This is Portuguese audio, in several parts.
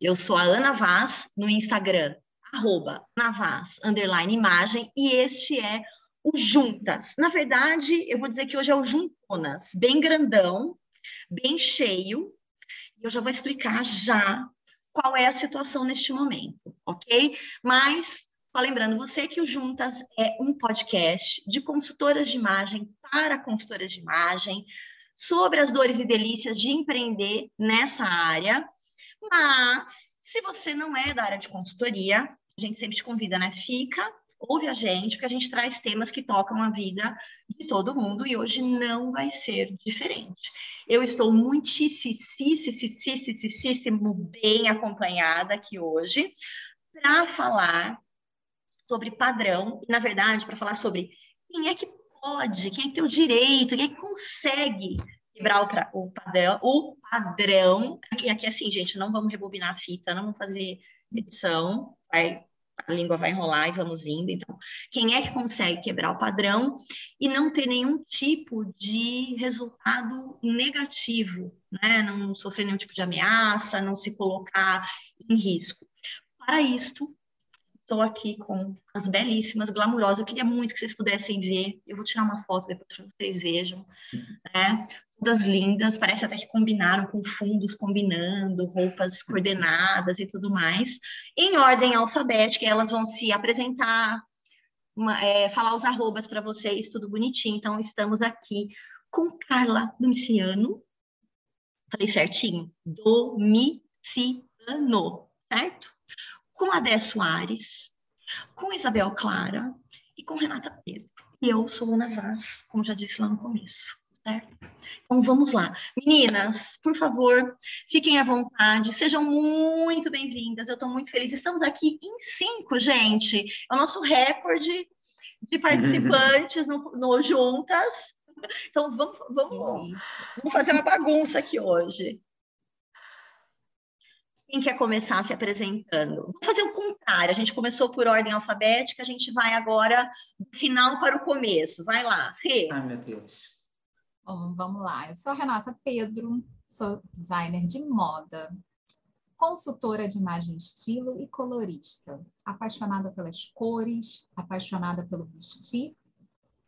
Eu sou a Ana Vaz no Instagram, arroba Navaz, underline imagem, e este é o Juntas. Na verdade, eu vou dizer que hoje é o Juntonas, bem grandão, bem cheio, eu já vou explicar já qual é a situação neste momento, ok? Mas, só lembrando você que o Juntas é um podcast de consultoras de imagem para consultoras de imagem, sobre as dores e delícias de empreender nessa área, mas se você não é da área de consultoria, a gente sempre te convida, né? Fica, ouve a gente, porque a gente traz temas que tocam a vida de todo mundo e hoje não vai ser diferente. Eu estou muitíssimo bem acompanhada aqui hoje para falar sobre padrão, e na verdade, para falar sobre quem é que pode, quem é que tem o direito, quem é que consegue quebrar o, o padrão, o padrão. Aqui, aqui assim, gente, não vamos rebobinar a fita, não vamos fazer edição, vai, a língua vai enrolar e vamos indo. Então, quem é que consegue quebrar o padrão e não ter nenhum tipo de resultado negativo, né? Não sofrer nenhum tipo de ameaça, não se colocar em risco. Para isto, Estou aqui com as belíssimas, glamurosas. Eu queria muito que vocês pudessem ver. Eu vou tirar uma foto depois para vocês vejam. Né? Todas lindas, parece até que combinaram com fundos combinando, roupas coordenadas e tudo mais. Em ordem alfabética, elas vão se apresentar, uma, é, falar os arrobas para vocês, tudo bonitinho. Então, estamos aqui com Carla Domiciano. Falei certinho? Domiciano, certo? com Adé Soares, com Isabel Clara e com Renata Pedro. E eu sou Luna Vaz, como já disse lá no começo, certo? Então vamos lá. Meninas, por favor, fiquem à vontade, sejam muito bem-vindas. Eu estou muito feliz. Estamos aqui em cinco, gente. É o nosso recorde de participantes no, no Juntas. Então vamos, vamos, vamos fazer uma bagunça aqui hoje. Quem quer começar se apresentando? Vamos fazer o contrário. A gente começou por ordem alfabética, a gente vai agora do final para o começo. Vai lá, Rê. Ai, meu Deus. Bom, vamos lá. Eu sou a Renata Pedro, sou designer de moda, consultora de imagem estilo e colorista, apaixonada pelas cores, apaixonada pelo vestir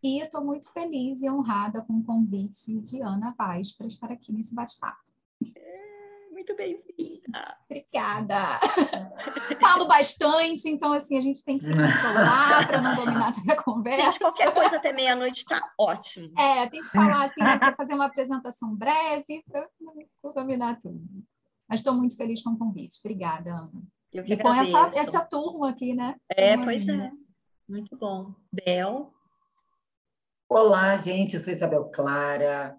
e estou muito feliz e honrada com o convite de Ana Vaz para estar aqui nesse bate-papo. Muito bem-vinda. Obrigada. Falo bastante, então assim, a gente tem que se controlar para não dominar toda a conversa. Gente, qualquer coisa até meia-noite está ótimo. É, tem que falar assim, né, fazer uma apresentação breve para dominar tudo. Mas estou muito feliz com o convite. Obrigada, Ana. Eu e com essa, essa turma aqui, né? É, pois é. Muito bom. Bel. Olá, gente. Eu sou Isabel Clara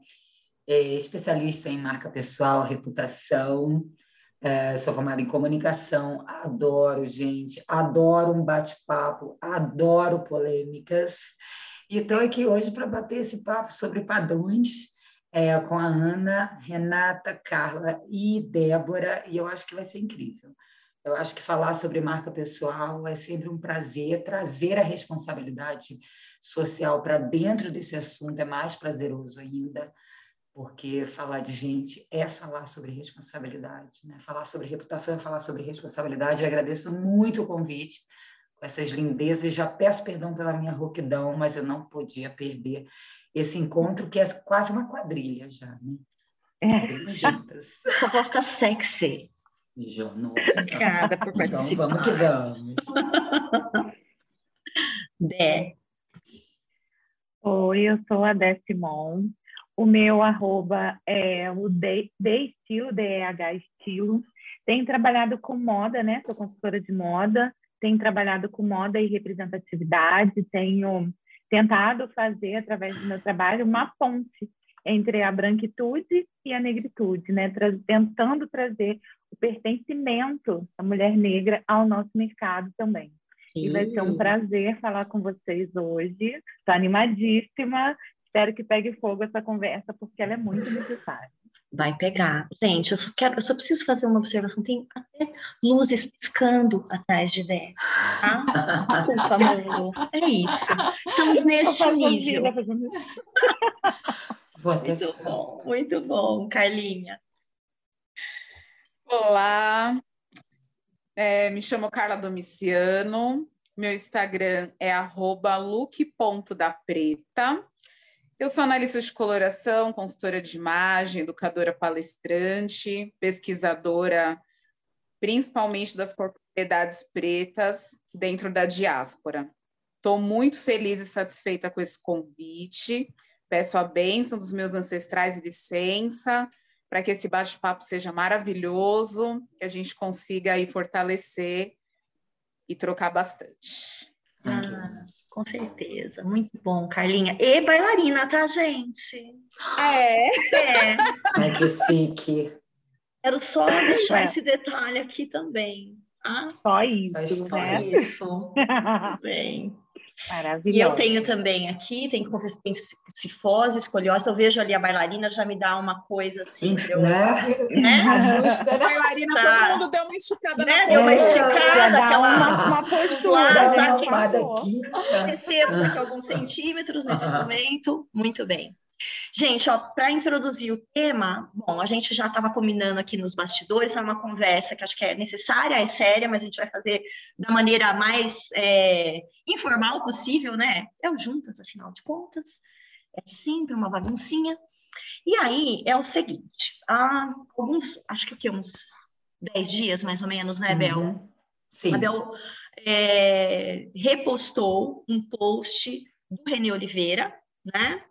é especialista em marca pessoal, reputação, é, sou formada em comunicação, adoro, gente, adoro um bate-papo, adoro polêmicas. E estou aqui hoje para bater esse papo sobre padrões é, com a Ana, Renata, Carla e Débora, e eu acho que vai ser incrível. Eu acho que falar sobre marca pessoal é sempre um prazer, trazer a responsabilidade social para dentro desse assunto é mais prazeroso ainda porque falar de gente é falar sobre responsabilidade, né? Falar sobre reputação é falar sobre responsabilidade. Eu agradeço muito o convite, com essas lindezas. Já peço perdão pela minha rouquidão, mas eu não podia perder esse encontro que é quase uma quadrilha já, né? É. Juntas. Sua voz está sexy. Nossa. Obrigada por participar. Então, vamos que vamos. Dé. Oi, eu sou a Dé Simon, o meu arroba é o de, de estilo, DEH estilo. Tenho trabalhado com moda, né? Sou consultora de moda. Tenho trabalhado com moda e representatividade. Tenho tentado fazer, através do meu trabalho, uma ponte entre a branquitude e a negritude, né? Tra tentando trazer o pertencimento da mulher negra ao nosso mercado também. E vai ser um prazer falar com vocês hoje. Estou animadíssima Espero que pegue fogo essa conversa, porque ela é muito necessária. Vai pegar. Gente, eu só quero, eu só preciso fazer uma observação. Tem até luzes piscando atrás de Dé. Tá? Desculpa, amor. É isso. Estamos neste nível. muito bom, muito bom, Carlinha. Olá, É, me chamo Carla Domiciano, meu Instagram é look.dapreta. Eu sou analista de coloração, consultora de imagem, educadora palestrante, pesquisadora, principalmente das corporeidades pretas dentro da diáspora. Estou muito feliz e satisfeita com esse convite. Peço a bênção dos meus ancestrais e licença para que esse bate-papo seja maravilhoso, que a gente consiga aí fortalecer e trocar bastante. Com certeza, muito bom, Carlinha. E bailarina, tá, gente? É. É. Ai, que chique. Quero só deixar esse detalhe aqui também. Ah, Só isso, Só né? isso. Muito bem. Maravilhoso. E eu tenho também aqui, tem que confessar, tem cifose, escoliose, eu vejo ali a bailarina, já me dá uma coisa assim, pra eu- né? né? Ajusta, A né? bailarina, Tá. todo mundo deu uma esticada Né? na Deu uma esticada, dá aquela- uma, uma postura, já né? aqui. Descemos aqui alguns centímetros nesse momento. Muito bem. Gente, ó, para introduzir o tema, bom, a gente já estava combinando aqui nos bastidores, é uma conversa que acho que é necessária, é séria, mas a gente vai fazer da maneira mais é, informal possível, né? É o juntas, afinal de contas. É sempre uma baguncinha. E aí é o seguinte: há alguns, acho que o quê? Uns 10 dias mais ou menos, né, Bel? Uhum. Sim. A Bel é, repostou um post do René Oliveira, né?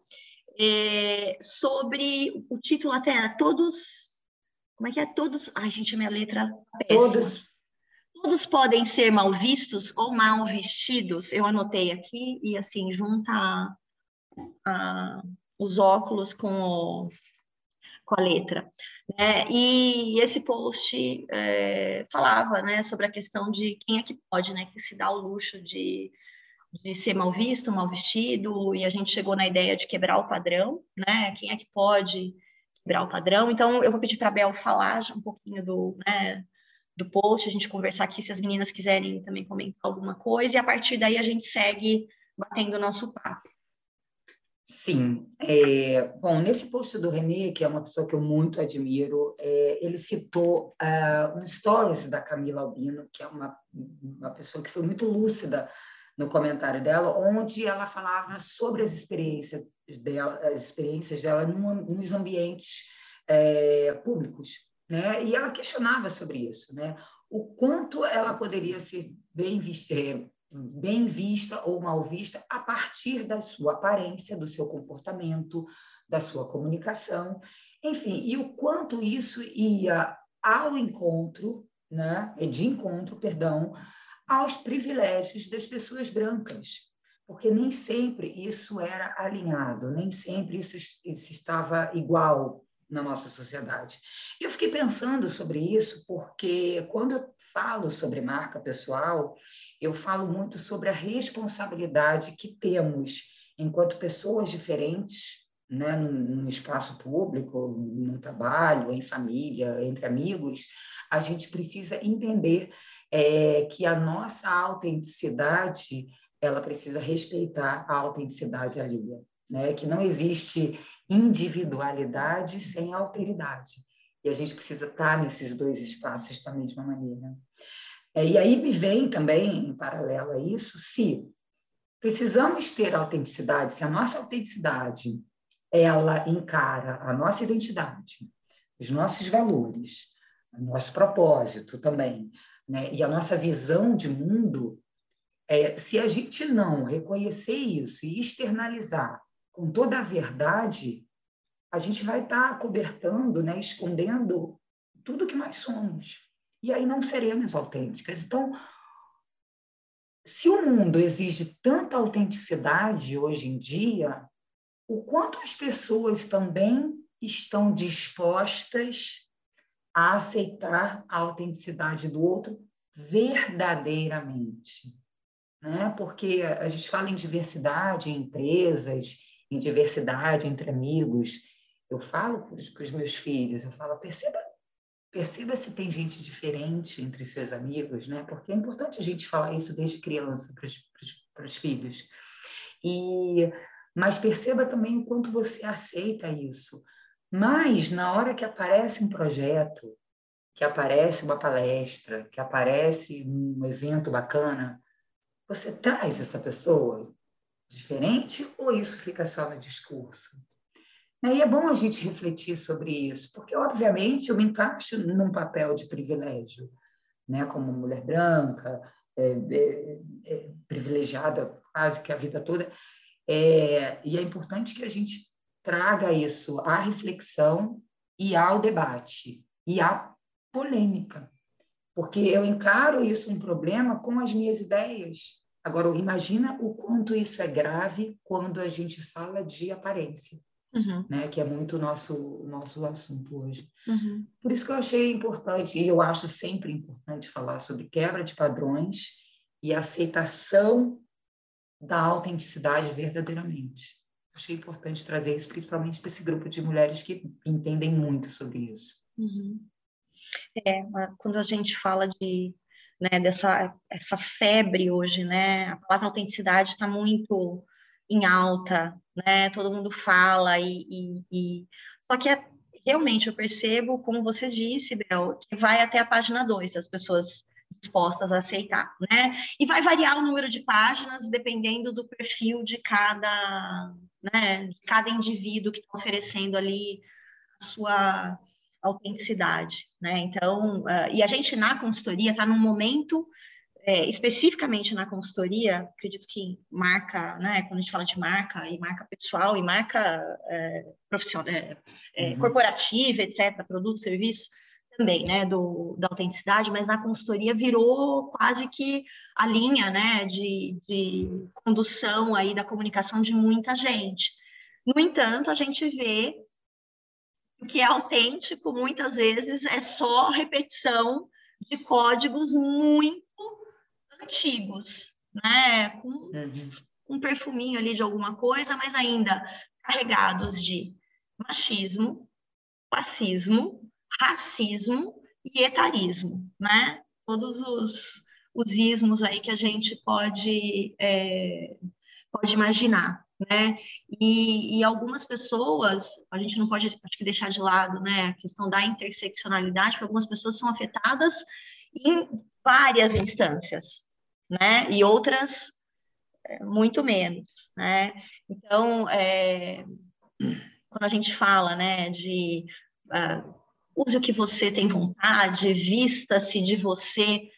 É, sobre o título até era todos. Como é que é? Todos. Ai, gente, minha letra é péssima. Todos. Todos podem ser mal vistos ou mal vestidos. Eu anotei aqui e assim, junta a- a- os óculos com, o- com a letra. né? E esse post é, falava né, sobre a questão de quem é que pode, né, que se dá o luxo de, de ser mal visto, mal vestido, e a gente chegou na ideia de quebrar o padrão, né? Quem é que pode quebrar o padrão? Então, eu vou pedir para a Bel falar um pouquinho do, né, do post, a gente conversar aqui, se as meninas quiserem também comentar alguma coisa, e a partir daí a gente segue batendo o nosso papo. Sim. É, bom, nesse post do René, que é uma pessoa que eu muito admiro, é, ele citou ah, um stories da Camila Albino, que é uma, uma pessoa que foi muito lúcida no comentário dela, onde ela falava sobre as experiências dela, as experiências dela nos ambientes é, públicos, né? E ela questionava sobre isso, né? O quanto ela poderia ser bem vista, é, bem vista ou mal vista a partir da sua aparência, do seu comportamento, da sua comunicação, enfim, e o quanto isso ia ao encontro, né? De encontro, perdão, aos privilégios das pessoas brancas, porque nem sempre isso era alinhado, nem sempre isso, isso estava igual na nossa sociedade. Eu fiquei pensando sobre isso porque quando eu falo sobre marca pessoal, eu falo muito sobre a responsabilidade que temos enquanto pessoas diferentes, né, no espaço público, no trabalho, em família, entre amigos, a gente precisa entender é, que a nossa autenticidade ela precisa respeitar a autenticidade alheia, né? Que não existe individualidade sem alteridade. E a gente precisa estar nesses dois espaços da mesma maneira. É, e aí me vem também, em paralelo a isso, se precisamos ter autenticidade, se a nossa autenticidade ela encara a nossa identidade, os nossos valores, o nosso propósito também, né? e a nossa visão de mundo, é, se a gente não reconhecer isso e externalizar com toda a verdade, a gente vai estar tá cobertando, né, escondendo tudo que nós somos. E aí não seremos autênticas. Então, se o mundo exige tanta autenticidade hoje em dia, o quanto as pessoas também estão dispostas a aceitar a autenticidade do outro verdadeiramente, né? Porque a gente fala em diversidade em empresas, em diversidade entre amigos. Eu falo com os, meus filhos, eu falo, perceba, perceba se tem gente diferente entre seus amigos, né? Porque é importante a gente falar isso desde criança para os filhos. E mas perceba também o quanto você aceita isso. Mas na hora que aparece um projeto que aparece uma palestra, que aparece um evento bacana, você traz essa pessoa diferente ou isso fica só no discurso? E é bom a gente refletir sobre isso, porque, obviamente, eu me encaixo num papel de privilégio, né? como mulher branca, é, é, é, privilegiada quase que a vida toda. É, e é importante que a gente traga isso à reflexão e ao debate e à polêmica, porque eu encaro isso um problema com as minhas ideias. Agora, imagina o quanto isso é grave quando a gente fala de aparência uhum. né? Que é muito o nosso, nosso assunto hoje. Uhum. Por isso que eu achei importante, e eu acho sempre importante falar sobre quebra de padrões e aceitação da autenticidade verdadeiramente. Achei importante trazer isso, principalmente desse grupo de mulheres que entendem muito sobre isso. Uhum. É, quando a gente fala de né, dessa essa febre hoje, né, a palavra autenticidade está muito em alta, né? Todo mundo fala e, e, e... só que é, realmente eu percebo, como você disse, Bel, que vai até a página 2, as pessoas dispostas a aceitar, né? E vai variar o número de páginas dependendo do perfil de cada, né, de cada indivíduo que está oferecendo ali a sua autenticidade, né? Então, uh, e a gente na consultoria está num momento é, especificamente na consultoria, acredito que marca, né, quando a gente fala de marca, e marca pessoal, e marca é, profissional, é, uhum. corporativa, etc., produto, serviço, também, né, do, da autenticidade, mas na consultoria virou quase que a linha, né, de, de condução aí da comunicação de muita gente. No entanto, a gente vê que é autêntico, muitas vezes, é só repetição de códigos muito antigos, né? Com uhum. um perfuminho ali de alguma coisa, mas ainda carregados de machismo, classismo, racismo e etarismo, né? Todos os, os ismos aí que a gente pode, é, pode imaginar, né? E, e, algumas pessoas, a gente não pode acho que deixar de lado, né, a questão da interseccionalidade, porque algumas pessoas são afetadas em várias instâncias, né? E outras é, muito menos, né? Então, é, quando a gente fala, né, de uh, use o que você tem vontade, vista-se de você,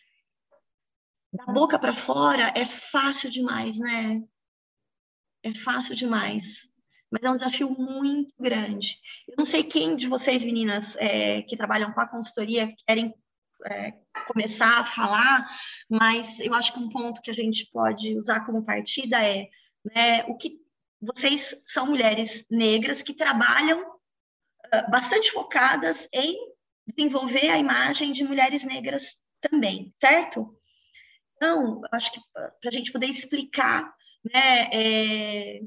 da boca para fora é fácil demais, né? É fácil demais, mas é um desafio muito grande. Eu não sei quem de vocês, meninas, é, que trabalham com a consultoria, querem é, começar a falar, mas eu acho que um ponto que a gente pode usar como partida é né, o que vocês são mulheres negras que trabalham bastante focadas em desenvolver a imagem de mulheres negras também, certo? Então, acho que para a gente poder explicar né, é,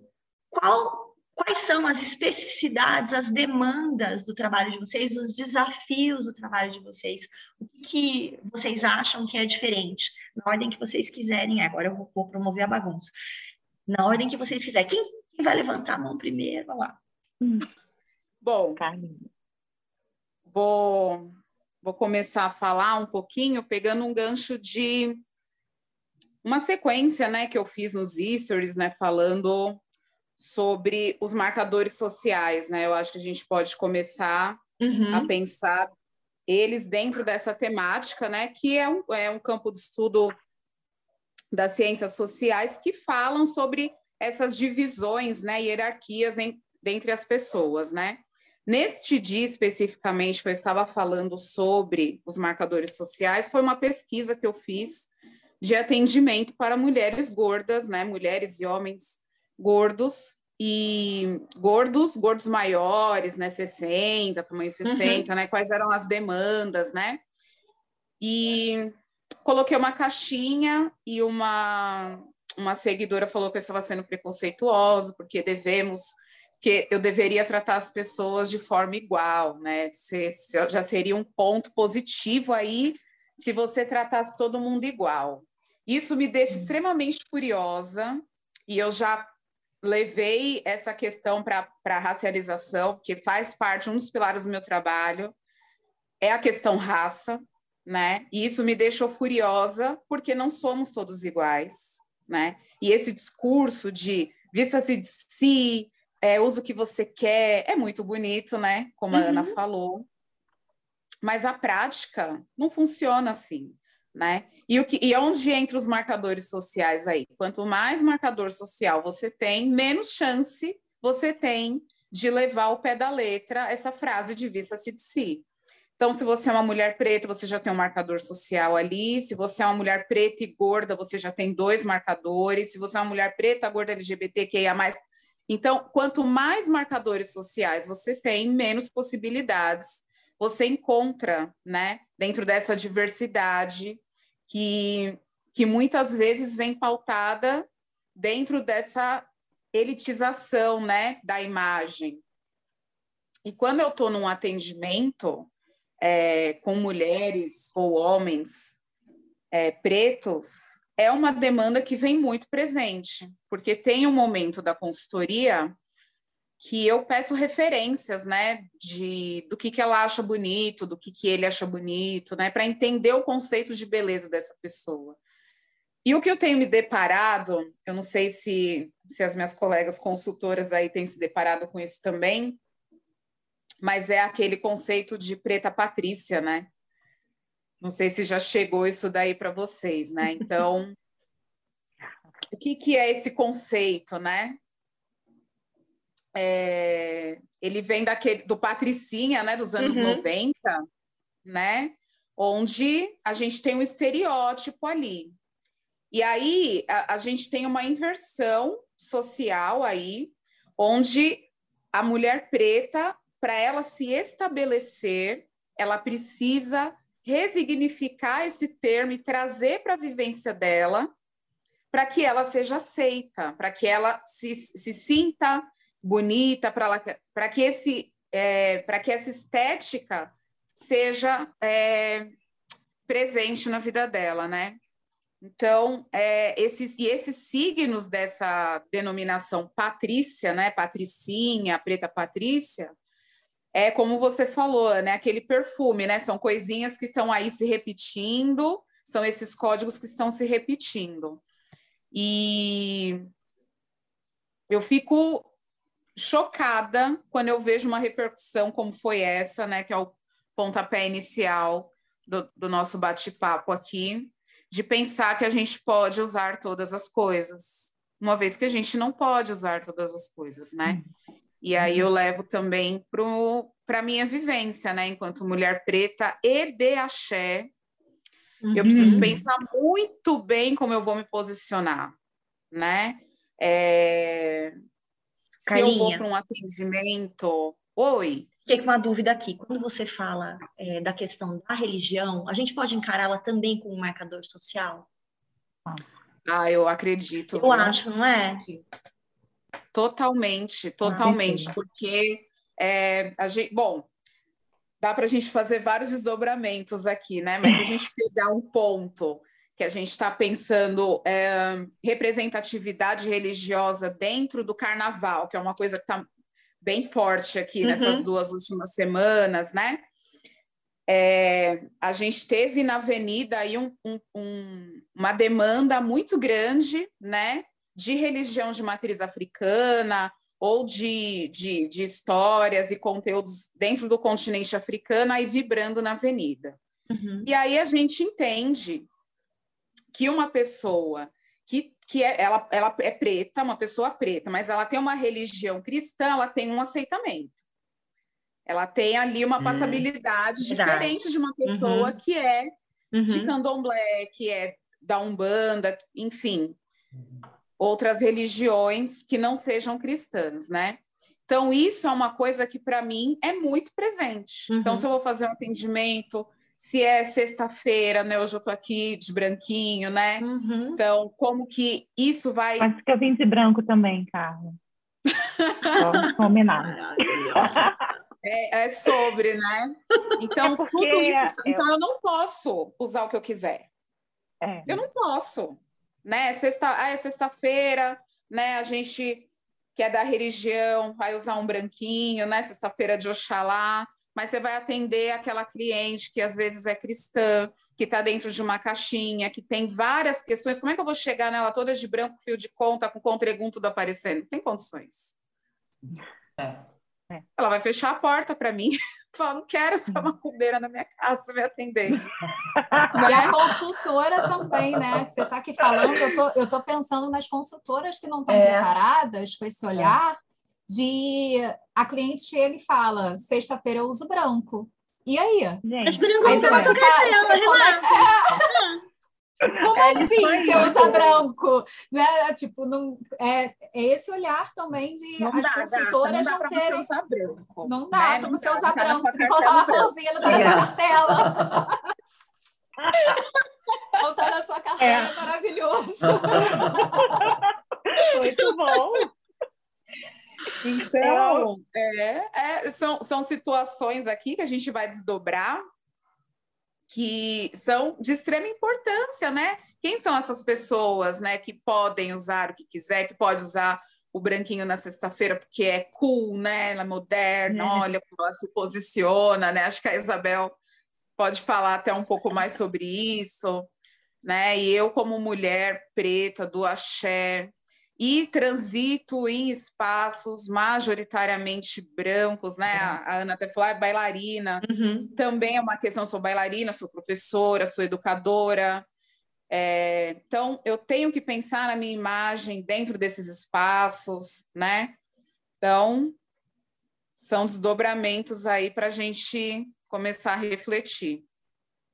qual quais são as especificidades, as demandas do trabalho de vocês, os desafios do trabalho de vocês, o que vocês acham que é diferente, na ordem que vocês quiserem. Agora eu vou, promover a bagunça. Na ordem que vocês quiserem. Quem, quem vai levantar a mão primeiro? Vamos lá. Bom, vou, vou começar a falar um pouquinho, pegando um gancho de uma sequência, né, que eu fiz nos stories, né, falando sobre os marcadores sociais, né? Eu acho que a gente pode começar uhum. a pensar eles dentro dessa temática, né? Que é um, é um campo de estudo das ciências sociais que falam sobre essas divisões, né? Hierarquias em, dentre as pessoas, né? Neste dia especificamente que eu estava falando sobre os marcadores sociais, foi uma pesquisa que eu fiz de atendimento para mulheres gordas, né? Mulheres e homens gordos e gordos, gordos maiores, né, 60, tamanho 60, uhum. né, quais eram as demandas, né? E coloquei uma caixinha e uma uma seguidora falou que eu estava sendo preconceituosa porque devemos que eu deveria tratar as pessoas de forma igual, né? Se, se, já seria um ponto positivo aí se você tratasse todo mundo igual. Isso me deixa extremamente curiosa e eu já levei essa questão para a racialização, que faz parte, um dos pilares do meu trabalho, é a questão raça, né? E isso me deixou furiosa, porque não somos todos iguais, né? E esse discurso de vista-se de si, é, usa o que você quer, é muito bonito, né? Como a Ana Uhum. falou. Mas a prática não funciona assim, né? E, o que, e onde entra os marcadores sociais aí? Quanto mais marcador social você tem, menos chance você tem de levar ao pé da letra essa frase de vista-se de si. Então, se você é uma mulher preta, você já tem um marcador social ali. Se você é uma mulher preta e gorda, você já tem dois marcadores. Se você é uma mulher preta, gorda, LGBTQIA+. Então, quanto mais marcadores sociais você tem, menos possibilidades você encontra, né, dentro dessa diversidade que, que muitas vezes vem pautada dentro dessa elitização, né, da imagem. E quando eu estou num atendimento é, com mulheres ou homens é, pretos, é uma demanda que vem muito presente, porque tem um momento da consultoria que eu peço referências, né, de do que, que ela acha bonito, do que, que ele acha bonito, né, para entender o conceito de beleza dessa pessoa. E o que eu tenho me deparado, eu não sei se, se as minhas colegas consultoras aí têm se deparado com isso também, mas é aquele conceito de preta patrícia, né? Não sei se já chegou isso daí para vocês, né? Então, o que, que é esse conceito, né? É, ele vem daquele, do Patricinha, né, dos anos Uhum. 90, né? Onde a gente tem um estereótipo ali. E aí a, a gente tem uma inversão social aí, onde a mulher preta, para ela se estabelecer, ela precisa resignificar esse termo e trazer para a vivência dela, para que ela seja aceita, para que ela se, se sinta bonita, para que esse é, que essa estética seja é, presente na vida dela, né? Então, é, esses, e esses signos dessa denominação patrícia, né? Patricinha, preta patrícia, é como você falou, né? Aquele perfume, né? São coisinhas que estão aí se repetindo, são esses códigos que estão se repetindo. E eu fico chocada quando eu vejo uma repercussão como foi essa, né? Que é o pontapé inicial do, do nosso bate-papo aqui, de pensar que a gente pode usar todas as coisas, uma vez que a gente não pode usar todas as coisas, né? E aí eu levo também para a minha vivência, né? Enquanto mulher preta e de axé, eu preciso Uhum. pensar muito bem como eu vou me posicionar, né? É... Se eu vou para um atendimento... Oi? Fiquei com uma dúvida aqui. Quando você fala é, da questão da religião, a gente pode encará-la também como um marcador social? Ah, eu acredito. Eu viu? acho, não é? Totalmente, totalmente, certeza. porque é, a gente, bom, dá para a gente fazer vários desdobramentos aqui, né? Mas se a gente pegar um ponto que a gente está pensando é, representatividade religiosa dentro do carnaval, que é uma coisa que está bem forte aqui Uhum. nessas duas últimas semanas, né? É, a gente teve na Avenida aí um- um- um- uma demanda muito grande, né? De religião de matriz africana ou de, de, de histórias e conteúdos dentro do continente africano aí vibrando na avenida. Uhum. E aí a gente entende que uma pessoa que, que é, ela, ela é preta, uma pessoa preta, mas ela tem uma religião cristã, ela tem um aceitamento. Ela tem ali uma Hum, passabilidade diferente de uma pessoa Uhum. que é de Uhum. candomblé, que é da Umbanda, enfim, outras religiões que não sejam cristãs, né? Então, isso é uma coisa que, para mim, é muito presente. Uhum. Então, se eu vou fazer um atendimento, se é sexta-feira, né? Hoje eu tô aqui de branquinho, né? Uhum. Então, como que isso vai. Acho que eu vim de branco também, Carla. Só. Maravilhosa. É, é sobre, né? Então, É tudo isso. é- Então, eu não posso usar o que eu quiser. É. Eu não posso, né? Sexta, ah, é sexta-feira, né? A gente que é da religião vai usar um branquinho, né? Sexta-feira de Oxalá, mas você vai atender aquela cliente que às vezes é cristã, que está dentro de uma caixinha, que tem várias questões. Como é que eu vou chegar nela toda de branco, fio de conta, com o contregum tudo aparecendo? Tem condições. É. Ela vai fechar a porta para mim. Fala, não quero essa macumbeira na minha casa me atender. E a consultora também, né? Você está aqui falando, eu tô, eu tô pensando nas consultoras que não estão é. preparadas com esse olhar. É de a cliente chega e fala: sexta-feira eu uso branco. E aí? Gente, aí você vai ficar. Como é assim você usa branco? Né? Tipo, não, é, é esse olhar também de não as dá, consultoras não, dá não terem. Você usar branco, não dá né? para você usar tá branco. Você tem que usar uma florzinha no sua cartela. Ou tá na sua carteira, é. maravilhoso. Muito bom. Então, é, é, são, são situações aqui que a gente vai desdobrar que são de extrema importância, né? Quem são essas pessoas, né, que podem usar o que quiser, que pode usar o branquinho na sexta-feira porque é cool, né? Ela é moderna, é. olha como ela se posiciona, né? Acho que a Isabel pode falar até um pouco mais sobre isso, né? E eu como mulher preta do axé, e transito em espaços majoritariamente brancos, né? A, a Ana até falou, ah, é bailarina, uhum. também é uma questão, sou bailarina, sou professora, sou educadora. É, então, eu tenho que pensar na minha imagem dentro desses espaços, né? Então, são desdobramentos aí para a gente começar a refletir.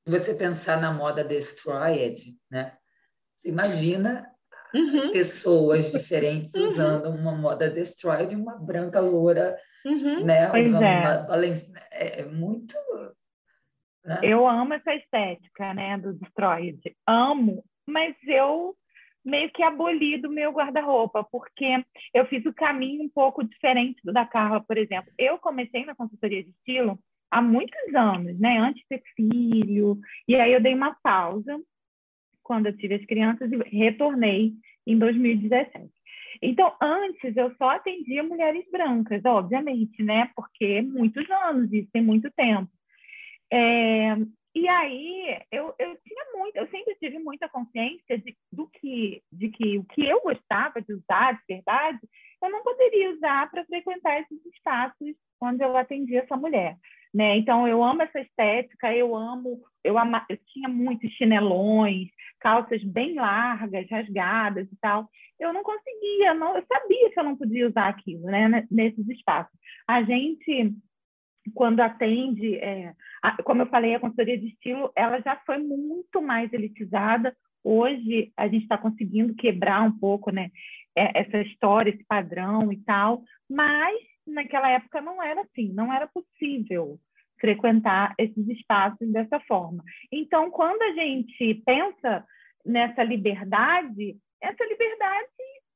Se você pensar na moda destroyed, né? Você imagina uhum. pessoas diferentes uhum. usando uma moda destroyed e uma branca loura, uhum. né? Pois usando é. Uma, é, é muito. Né? Eu amo essa estética, né, do destroyed. Amo, mas eu meio que aboli do meu guarda-roupa, porque eu fiz o caminho um pouco diferente do da Carla, por exemplo. Eu comecei na consultoria de estilo há muitos anos, né, antes de ter filho, e aí eu dei uma pausa quando eu tive as crianças e retornei em 2017. Então, antes eu só atendia mulheres brancas, obviamente, né? Porque muitos anos, isso tem muito tempo. É, e aí eu, eu tinha muito, eu sempre tive muita consciência de, do que, de que o que eu gostava de usar de verdade, eu não poderia usar para frequentar esses espaços quando eu atendia essa mulher. Né? Então, eu amo essa estética, eu amo, eu, ama, eu tinha muitos chinelões, calças bem largas, rasgadas e tal. Eu não conseguia, não, eu sabia que eu não podia usar aquilo, né, nesses espaços. A gente, quando atende, é, a, como eu falei, a consultoria de estilo, ela já foi muito mais elitizada. Hoje, a gente está conseguindo quebrar um pouco, né, essa história, esse padrão e tal, mas naquela época não era assim, não era possível frequentar esses espaços dessa forma. Então, quando a gente pensa nessa liberdade, essa liberdade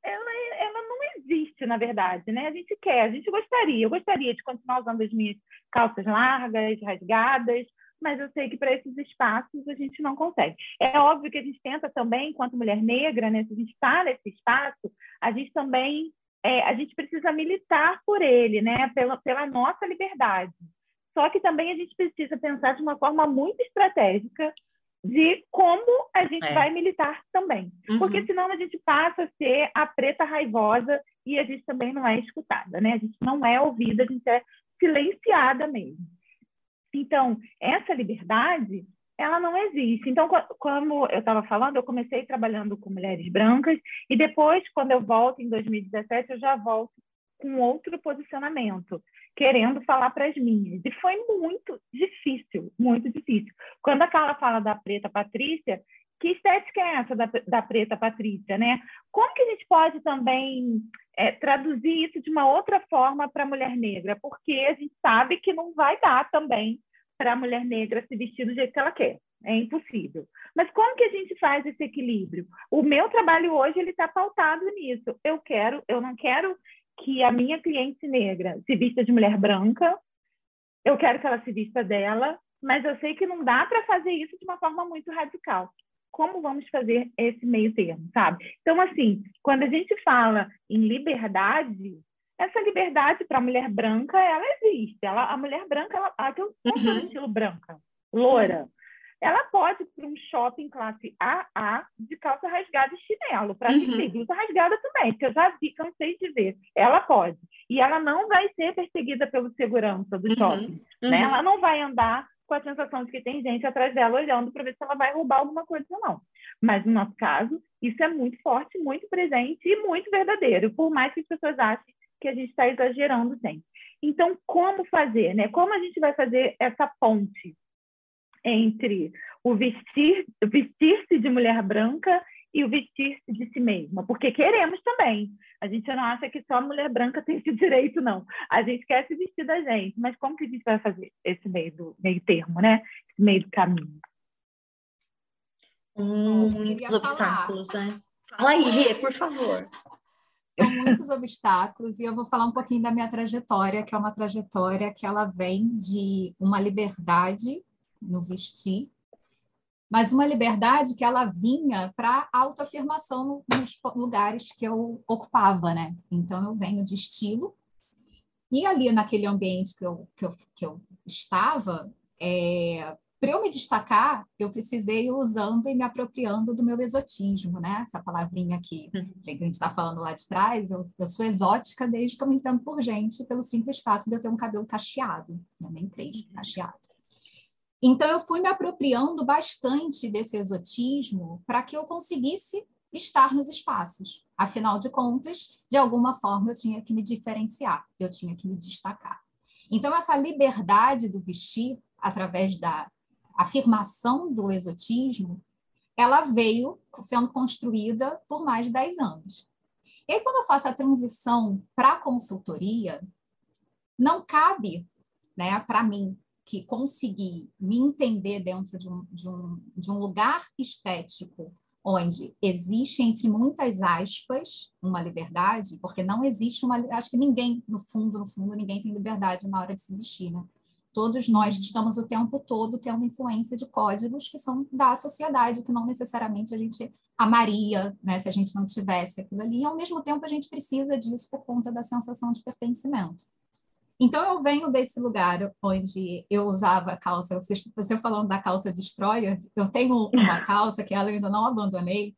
ela, ela não existe, na verdade, né? A gente quer, a gente gostaria, eu gostaria de continuar usando as minhas calças largas, rasgadas, mas eu sei que para esses espaços a gente não consegue. É óbvio que a gente tenta também, enquanto mulher negra, né, se a gente está nesse espaço, a gente também é, a gente precisa militar por ele, né? Pela, pela nossa liberdade. Só que também a gente precisa pensar de uma forma muito estratégica de como a gente é. vai militar também. Uhum. Porque senão a gente passa a ser a preta raivosa e a gente também não é escutada, né? A gente não é ouvida, a gente é silenciada mesmo. Então, essa liberdade, ela não existe. Então, como eu estava falando, eu comecei trabalhando com mulheres brancas e depois, quando eu volto em 2017, eu já volto com outro posicionamento, querendo falar para as minhas. E foi muito difícil, muito difícil. Quando a Carla fala da preta Patrícia, que estética é essa da, da preta Patrícia, né? Como que a gente pode também é, traduzir isso de uma outra forma para a mulher negra? Porque a gente sabe que não vai dar também para a mulher negra se vestir do jeito que ela quer. É impossível. Mas como que a gente faz esse equilíbrio? O meu trabalho hoje ele está pautado nisso. Eu quero, eu não quero que a minha cliente negra se vista de mulher branca, eu quero que ela se vista dela, mas eu sei que não dá para fazer isso de uma forma muito radical. Como vamos fazer esse meio termo, sabe? Então, assim, quando a gente fala em liberdade, essa liberdade para a mulher branca, ela existe. Ela, a mulher branca, ela, a que eu uhum. estilo branca, loura, ela pode ir para um shopping classe AA de calça rasgada e chinelo, para uhum. ter blusa rasgada também, que eu já vi, cansei de ver. Ela pode. E ela não vai ser perseguida pelo segurança do uhum. shopping. Né? Uhum. Ela não vai andar com a sensação de que tem gente atrás dela olhando para ver se ela vai roubar alguma coisa ou não. Mas, no nosso caso, isso é muito forte, muito presente e muito verdadeiro, por mais que as pessoas achem que a gente está exagerando sempre. Então, como fazer? Né? Como a gente vai fazer essa ponte entre o vestir, vestir-se de mulher branca e o vestir-se de si mesma, porque queremos também. A gente não acha que só a mulher branca tem esse direito, não. A gente quer se vestir da gente, mas como que a gente vai fazer esse meio, do, meio termo, né? Esse meio do caminho? Muitos obstáculos, né? Fala aí, Rê, por favor. São muitos obstáculos e eu vou falar um pouquinho da minha trajetória, que é uma trajetória que ela vem de uma liberdade no vestir, mas uma liberdade que ela vinha para autoafirmação nos lugares que eu ocupava, né? Então eu venho de estilo e ali naquele ambiente que eu, que eu, que eu estava, é, para eu me destacar, eu precisei ir usando e me apropriando do meu exotismo, né? Essa palavrinha aqui uhum. que a gente está falando lá de trás, eu, eu, sou exótica desde que eu me entendo por gente, pelo simples fato de eu ter um cabelo cacheado, né? nem crespo, cacheado. Então, eu fui me apropriando bastante desse exotismo para que eu conseguisse estar nos espaços. Afinal de contas, de alguma forma, eu tinha que me diferenciar, eu tinha que me destacar. Então, essa liberdade do vestir, através da afirmação do exotismo, ela veio sendo construída por mais de 10 anos. E aí, quando eu faço a transição para a consultoria, não cabe né, para mim que consegui me entender dentro de um, de um, de um lugar estético onde existe, entre muitas aspas, uma liberdade, porque não existe uma. Acho que ninguém, no fundo, no fundo, ninguém tem liberdade na hora de se vestir, né? Todos nós estamos o tempo todo tendo influência de códigos que são da sociedade, que não necessariamente a gente amaria, né, se a gente não tivesse aquilo ali. E, ao mesmo tempo, a gente precisa disso por conta da sensação de pertencimento. Então, eu venho desse lugar onde eu usava calça, você, você falando da calça destroyer, eu tenho uma calça que ela ainda não abandonei,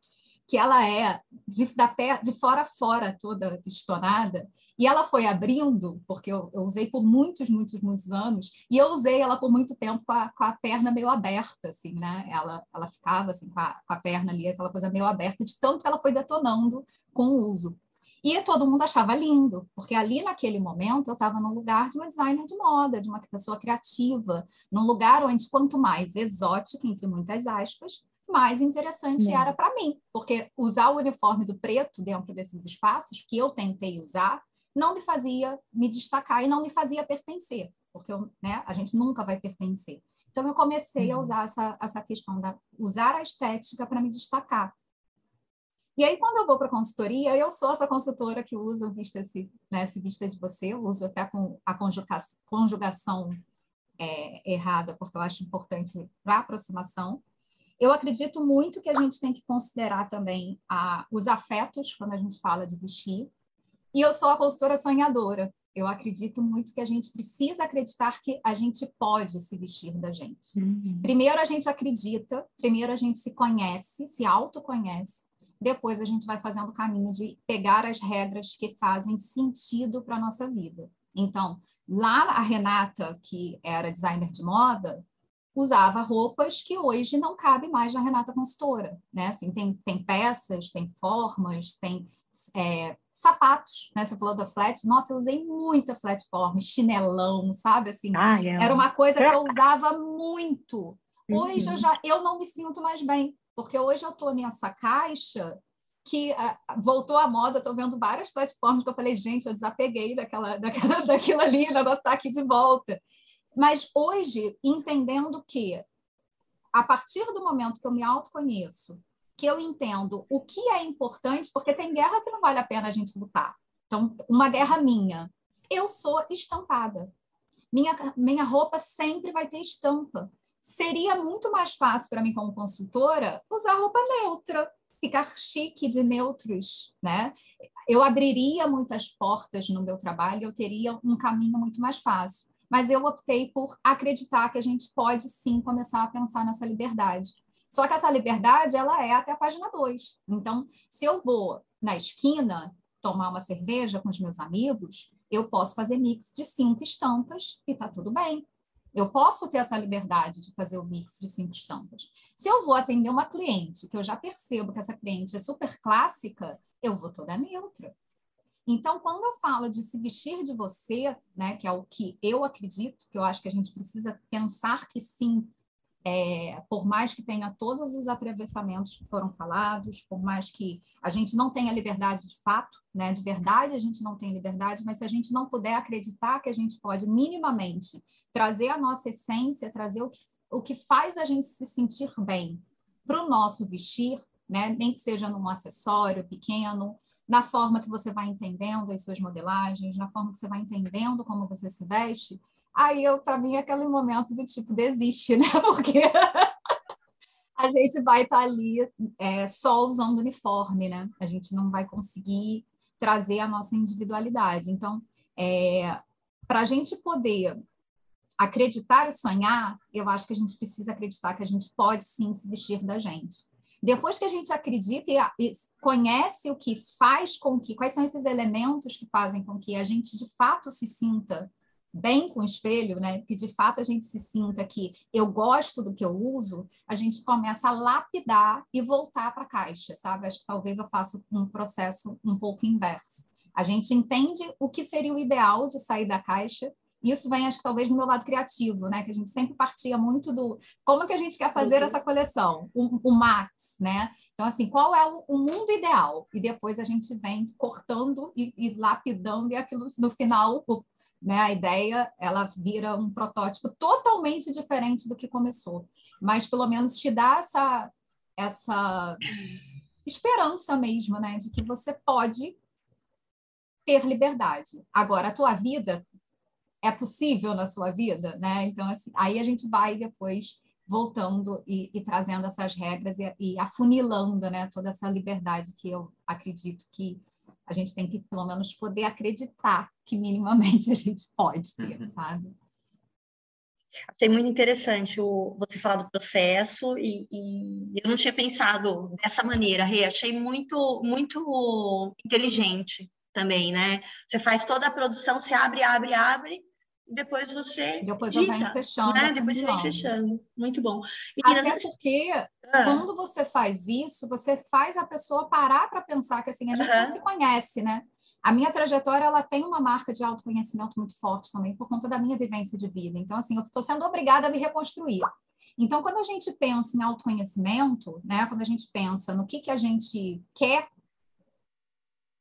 que ela é de, da pé, de fora a fora toda estonada, e ela foi abrindo, porque eu, eu, usei por muitos, muitos, muitos anos, e eu usei ela por muito tempo com a, com a perna meio aberta, assim, né? Ela, ela ficava assim, com a, com a perna ali, aquela coisa meio aberta, de tanto que ela foi detonando com o uso. E todo mundo achava lindo, porque ali naquele momento eu estava no lugar de uma designer de moda, de uma pessoa criativa, num lugar onde quanto mais exótica, entre muitas aspas, mais interessante era para mim, porque usar o uniforme do preto dentro desses espaços que eu tentei usar não me fazia me destacar e não me fazia pertencer, porque eu, né, a gente nunca vai pertencer. Então eu comecei a uhum. usar essa, essa questão da usar a estética para me destacar. E aí, quando eu vou para a consultoria, eu sou essa consultora que usa o Vista, né, Vista de Você, eu uso até com a conjugação, conjugação é, errada, porque eu acho importante para aproximação. Eu acredito muito que a gente tem que considerar também a, os afetos quando a gente fala de vestir. E eu sou a consultora sonhadora. Eu acredito muito que a gente precisa acreditar que a gente pode se vestir da gente. Uhum. Primeiro a gente acredita, primeiro a gente se conhece, se autoconhece, depois a gente vai fazendo o caminho de pegar as regras que fazem sentido para a nossa vida. Então, lá a Renata, que era designer de moda, usava roupas que hoje não cabem mais na Renata consultora, né? Assim, tem, tem peças, tem formas, tem é, sapatos, né? Você falou da flat, nossa, eu usei muita flatform, chinelão, sabe? Assim, ah, é. era uma coisa que eu usava muito. Hoje uhum. eu já eu não me sinto mais bem porque hoje eu estou nessa caixa que uh, voltou à moda, estou vendo várias plataformas que eu falei, gente, eu desapeguei daquela, daquela, daquilo ali, o negócio está aqui de volta. Mas hoje, entendendo que, a partir do momento que eu me autoconheço, que eu entendo o que é importante, porque tem guerra que não vale a pena a gente lutar. Então, uma guerra minha. Eu sou estampada. Minha, minha roupa sempre vai ter estampa seria muito mais fácil para mim como consultora usar roupa neutra, ficar chique de neutros, né? eu abriria muitas portas no meu trabalho, eu teria um caminho muito mais fácil. Mas eu optei por acreditar que a gente pode sim começar a pensar nessa liberdade. Só que essa liberdade, ela é até a página 2. Então, se eu vou na esquina tomar uma cerveja com os meus amigos, eu posso fazer mix de cinco estampas e tá tudo bem. Eu posso ter essa liberdade de fazer o mix de cinco estampas. Se eu vou atender uma cliente que eu já percebo que essa cliente é super clássica, eu vou toda neutra. Então, quando eu falo de se vestir de você, né, que é o que eu acredito, que eu acho que a gente precisa pensar que sim, é, por mais que tenha todos os atravessamentos que foram falados, por mais que a gente não tenha liberdade de fato, né, de verdade a gente não tem liberdade, mas se a gente não puder acreditar que a gente pode minimamente trazer a nossa essência, trazer o que, o que faz a gente se sentir bem para o nosso vestir, né, nem que seja num acessório pequeno, na forma que você vai entendendo as suas modelagens, na forma que você vai entendendo como você se veste, Aí eu, para mim, é aquele momento do tipo, desiste, né? Porque a gente vai estar tá ali é, só usando uniforme, né? A gente não vai conseguir trazer a nossa individualidade. Então, é, para a gente poder acreditar e sonhar, eu acho que a gente precisa acreditar que a gente pode sim se vestir da gente. Depois que a gente acredita e, e conhece o que faz com que, quais são esses elementos que fazem com que a gente de fato se sinta bem com o espelho, né, que de fato a gente se sinta que eu gosto do que eu uso, a gente começa a lapidar e voltar para a caixa, sabe? Acho que talvez eu faça um processo um pouco inverso. A gente entende o que seria o ideal de sair da caixa, isso vem, acho que talvez do meu lado criativo, né? Que a gente sempre partia muito do como que a gente quer fazer uhum. essa coleção, o, o, max, né? Então, assim, qual é o, o, mundo ideal? E depois a gente vem cortando e, e lapidando, e aquilo no final, o né? A ideia ela vira um protótipo totalmente diferente do que começou, mas pelo menos te dá essa essa esperança mesmo, né, de que você pode ter liberdade. Agora a tua vida é possível na sua vida, né? Então assim, aí a gente vai depois voltando e, e trazendo essas regras e, e afunilando, né, toda essa liberdade que eu acredito que a gente tem que, pelo menos, poder acreditar que minimamente a gente pode ter, uhum. sabe? Achei muito interessante o, você falar do processo e, e, eu não tinha pensado dessa maneira, Rê. Achei muito, muito inteligente também, né? Você faz toda a produção, você abre, abre, abre, depois você. Depois dita, vai fechando. Né? Depois você vai fechando. Muito bom. Meninas, Até porque ah. quando você faz isso, você faz a pessoa parar para pensar que assim, a gente não se conhece, né? A minha trajetória ela tem uma marca de autoconhecimento muito forte também por conta da minha vivência de vida. Então, assim, eu estou sendo obrigada a me reconstruir. Então, quando a gente pensa em autoconhecimento, né, quando a gente pensa no que, que a gente quer,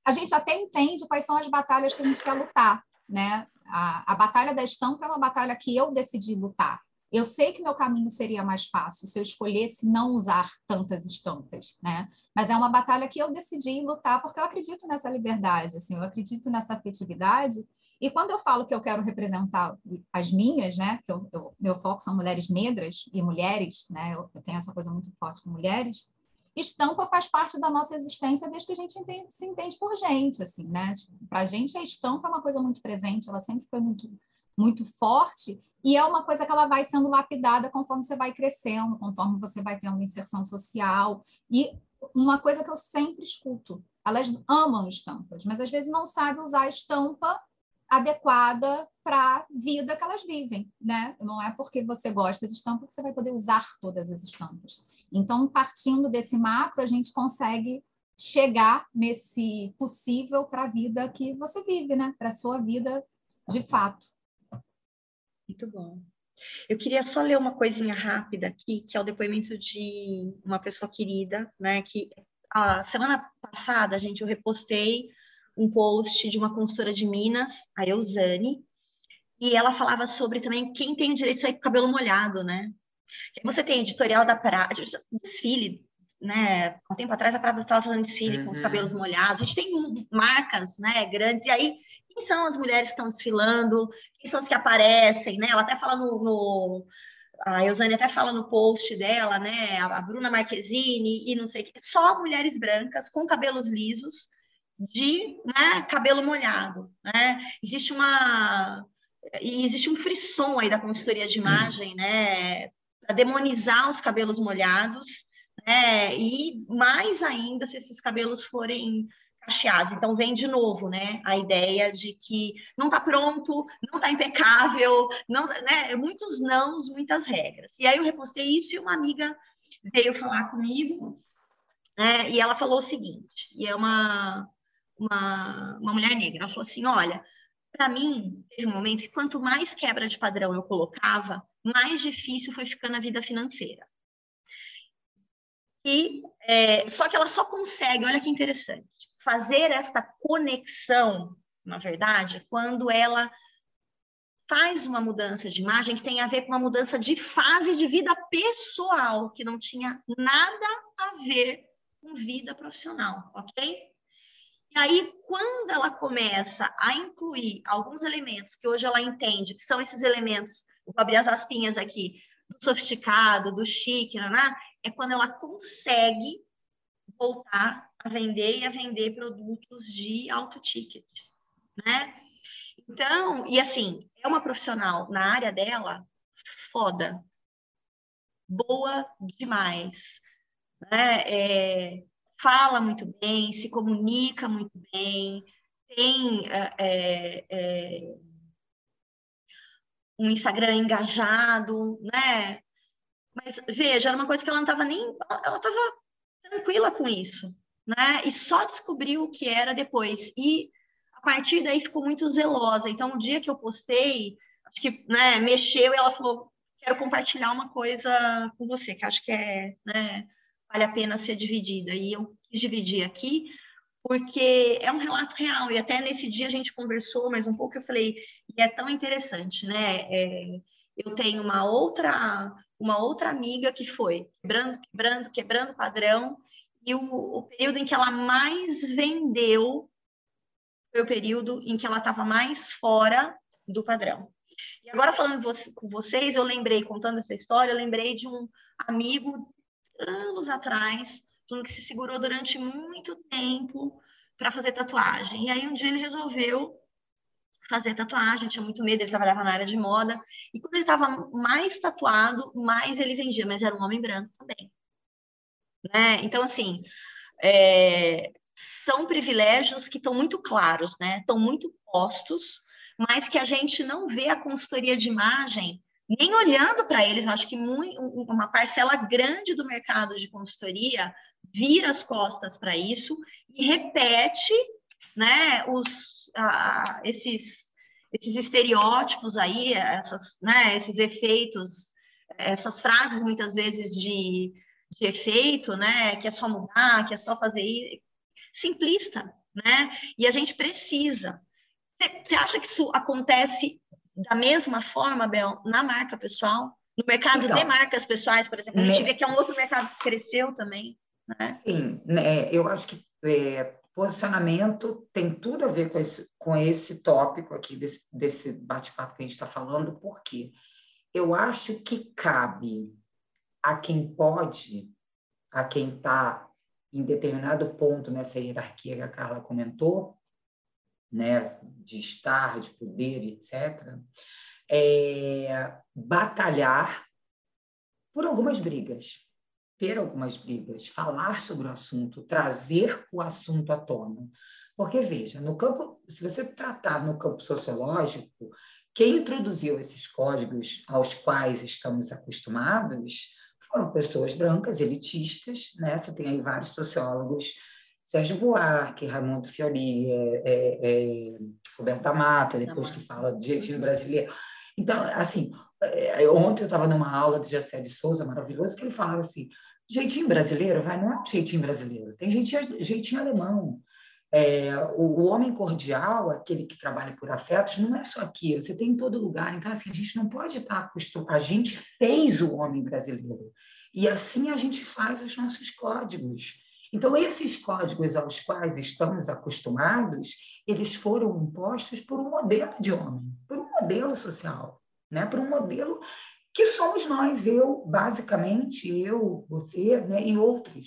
a gente até entende quais são as batalhas que a gente quer lutar, né? A, a batalha da estampa é uma batalha que eu decidi lutar. Eu sei que meu caminho seria mais fácil se eu escolhesse não usar tantas estampas, né? Mas é uma batalha que eu decidi lutar porque eu acredito nessa liberdade, assim, eu acredito nessa afetividade. E quando eu falo que eu quero representar as minhas, né? Que eu, eu, meu foco são mulheres negras e mulheres, né? Eu, eu tenho essa coisa muito forte com mulheres estampa faz parte da nossa existência desde que a gente entende, se entende por gente, assim, né? Tipo, Para a gente, a estampa é uma coisa muito presente, ela sempre foi muito, muito forte, e é uma coisa que ela vai sendo lapidada conforme você vai crescendo, conforme você vai tendo inserção social. E uma coisa que eu sempre escuto, elas amam estampas, mas às vezes não sabem usar a estampa adequada para a vida que elas vivem, né? Não é porque você gosta de estampa que você vai poder usar todas as estampas. Então, partindo desse macro, a gente consegue chegar nesse possível para a vida que você vive, né? Para a sua vida de fato. Muito bom. Eu queria só ler uma coisinha rápida aqui, que é o depoimento de uma pessoa querida, né? Que a semana passada, gente, eu repostei um post de uma consultora de Minas, a Eusane, e ela falava sobre também quem tem o direito de sair com o cabelo molhado, né? Você tem editorial da Prada, desfile, né? Há um tempo atrás a Prada estava fazendo desfile uhum. com os uhum. cabelos molhados. A gente tem marcas, né, grandes. E aí, quem são as mulheres que estão desfilando? Quem são as que aparecem, né? Ela até fala no, no a Eusane até fala no post dela, né? A Bruna Marquezine e não sei o que. Só mulheres brancas com cabelos lisos de né, cabelo molhado. Né? Existe uma existe um frisson aí da consultoria de imagem, né, para demonizar os cabelos molhados, né, e mais ainda se esses cabelos forem cacheados. Então vem de novo, né, a ideia de que não está pronto, não está impecável, não, né, muitos nãos, muitas regras. E aí eu repostei isso e uma amiga veio falar comigo, né, e ela falou o seguinte, e é uma uma, uma mulher negra. Ela falou assim: olha, para mim, teve um momento que quanto mais quebra de padrão eu colocava, mais difícil foi ficando a vida financeira. E é, só que ela só consegue, olha que interessante, fazer esta conexão, na verdade, quando ela faz uma mudança de imagem que tem a ver com uma mudança de fase de vida pessoal, que não tinha nada a ver com vida profissional, ok? E aí, quando ela começa a incluir alguns elementos que hoje ela entende que são esses elementos, vou abrir as aspinhas aqui, do sofisticado, do chique, né, né? é quando ela consegue voltar a vender e a vender produtos de alto ticket, né? Então, e assim, é uma profissional na área dela foda, boa demais, né? É, fala muito bem, se comunica muito bem, tem é, é, é, um Instagram engajado, né? Mas veja, era uma coisa que ela não estava nem, ela estava tranquila com isso, né? E só descobriu o que era depois. E a partir daí ficou muito zelosa. Então, o dia que eu postei, acho que, né, mexeu e ela falou: quero compartilhar uma coisa com você, que acho que é, né, vale a pena ser dividida. E eu quis dividir aqui, porque é um relato real. E até nesse dia a gente conversou mais um pouco, eu falei, e é tão interessante, né? É, eu tenho uma outra, uma outra amiga que foi quebrando, quebrando, quebrando padrão, e o, o período em que ela mais vendeu foi o período em que ela estava mais fora do padrão. E agora falando com vocês, eu lembrei, contando essa história, eu lembrei de um amigo anos atrás, que se segurou durante muito tempo para fazer tatuagem. E aí um dia ele resolveu fazer tatuagem, tinha muito medo, ele trabalhava na área de moda. E quando ele estava mais tatuado, mais ele vendia, mas era um homem branco também. Né? Então, assim, é, são privilégios que estão muito claros, né? Estão muito postos, mas que a gente não vê a consultoria de imagem nem olhando para eles, eu acho que muito, uma parcela grande do mercado de consultoria vira as costas para isso e repete né, os, uh, esses, esses estereótipos aí, essas, né, esses efeitos, essas frases muitas vezes de, de efeito, né, que é só mudar, que é só fazer isso, simplista, né? E a gente precisa. Você acha que isso acontece da mesma forma, Bel, na marca pessoal? No mercado então, de marcas pessoais, por exemplo, a gente né, vê que é um outro mercado que cresceu também. Né? Sim, né, eu acho que é, posicionamento tem tudo a ver com esse, com esse tópico aqui, desse, desse bate-papo que a gente está falando, porque eu acho que cabe a quem pode, a quem está em determinado ponto nessa hierarquia que a Carla comentou, né, de estar, de poder, etc., é, batalhar por algumas brigas, ter algumas brigas, falar sobre o assunto, trazer o assunto à tona. Porque, veja, no campo, se você tratar no campo sociológico, quem introduziu esses códigos aos quais estamos acostumados foram pessoas brancas, elitistas, né? Você tem aí vários sociólogos Sérgio Buarque, Raimundo Fiori, é, é, é, Roberta Mata, depois que fala de jeitinho brasileiro. Então, assim, é, ontem eu estava numa aula de Jessé de Souza, maravilhoso, que ele falava assim, jeitinho brasileiro, vai, não é um jeitinho brasileiro, tem jeitinho, jeitinho alemão. É, o, o, homem cordial, aquele que trabalha por afetos, não é só aqui, você tem em todo lugar. Então, assim, a gente não pode estar acostumado. A gente fez o homem brasileiro. E assim a gente faz os nossos códigos. Então, esses códigos aos quais estamos acostumados, eles foram impostos por um modelo de homem, por um modelo social, né? por um modelo que somos nós, eu, basicamente, eu, você né? e outros.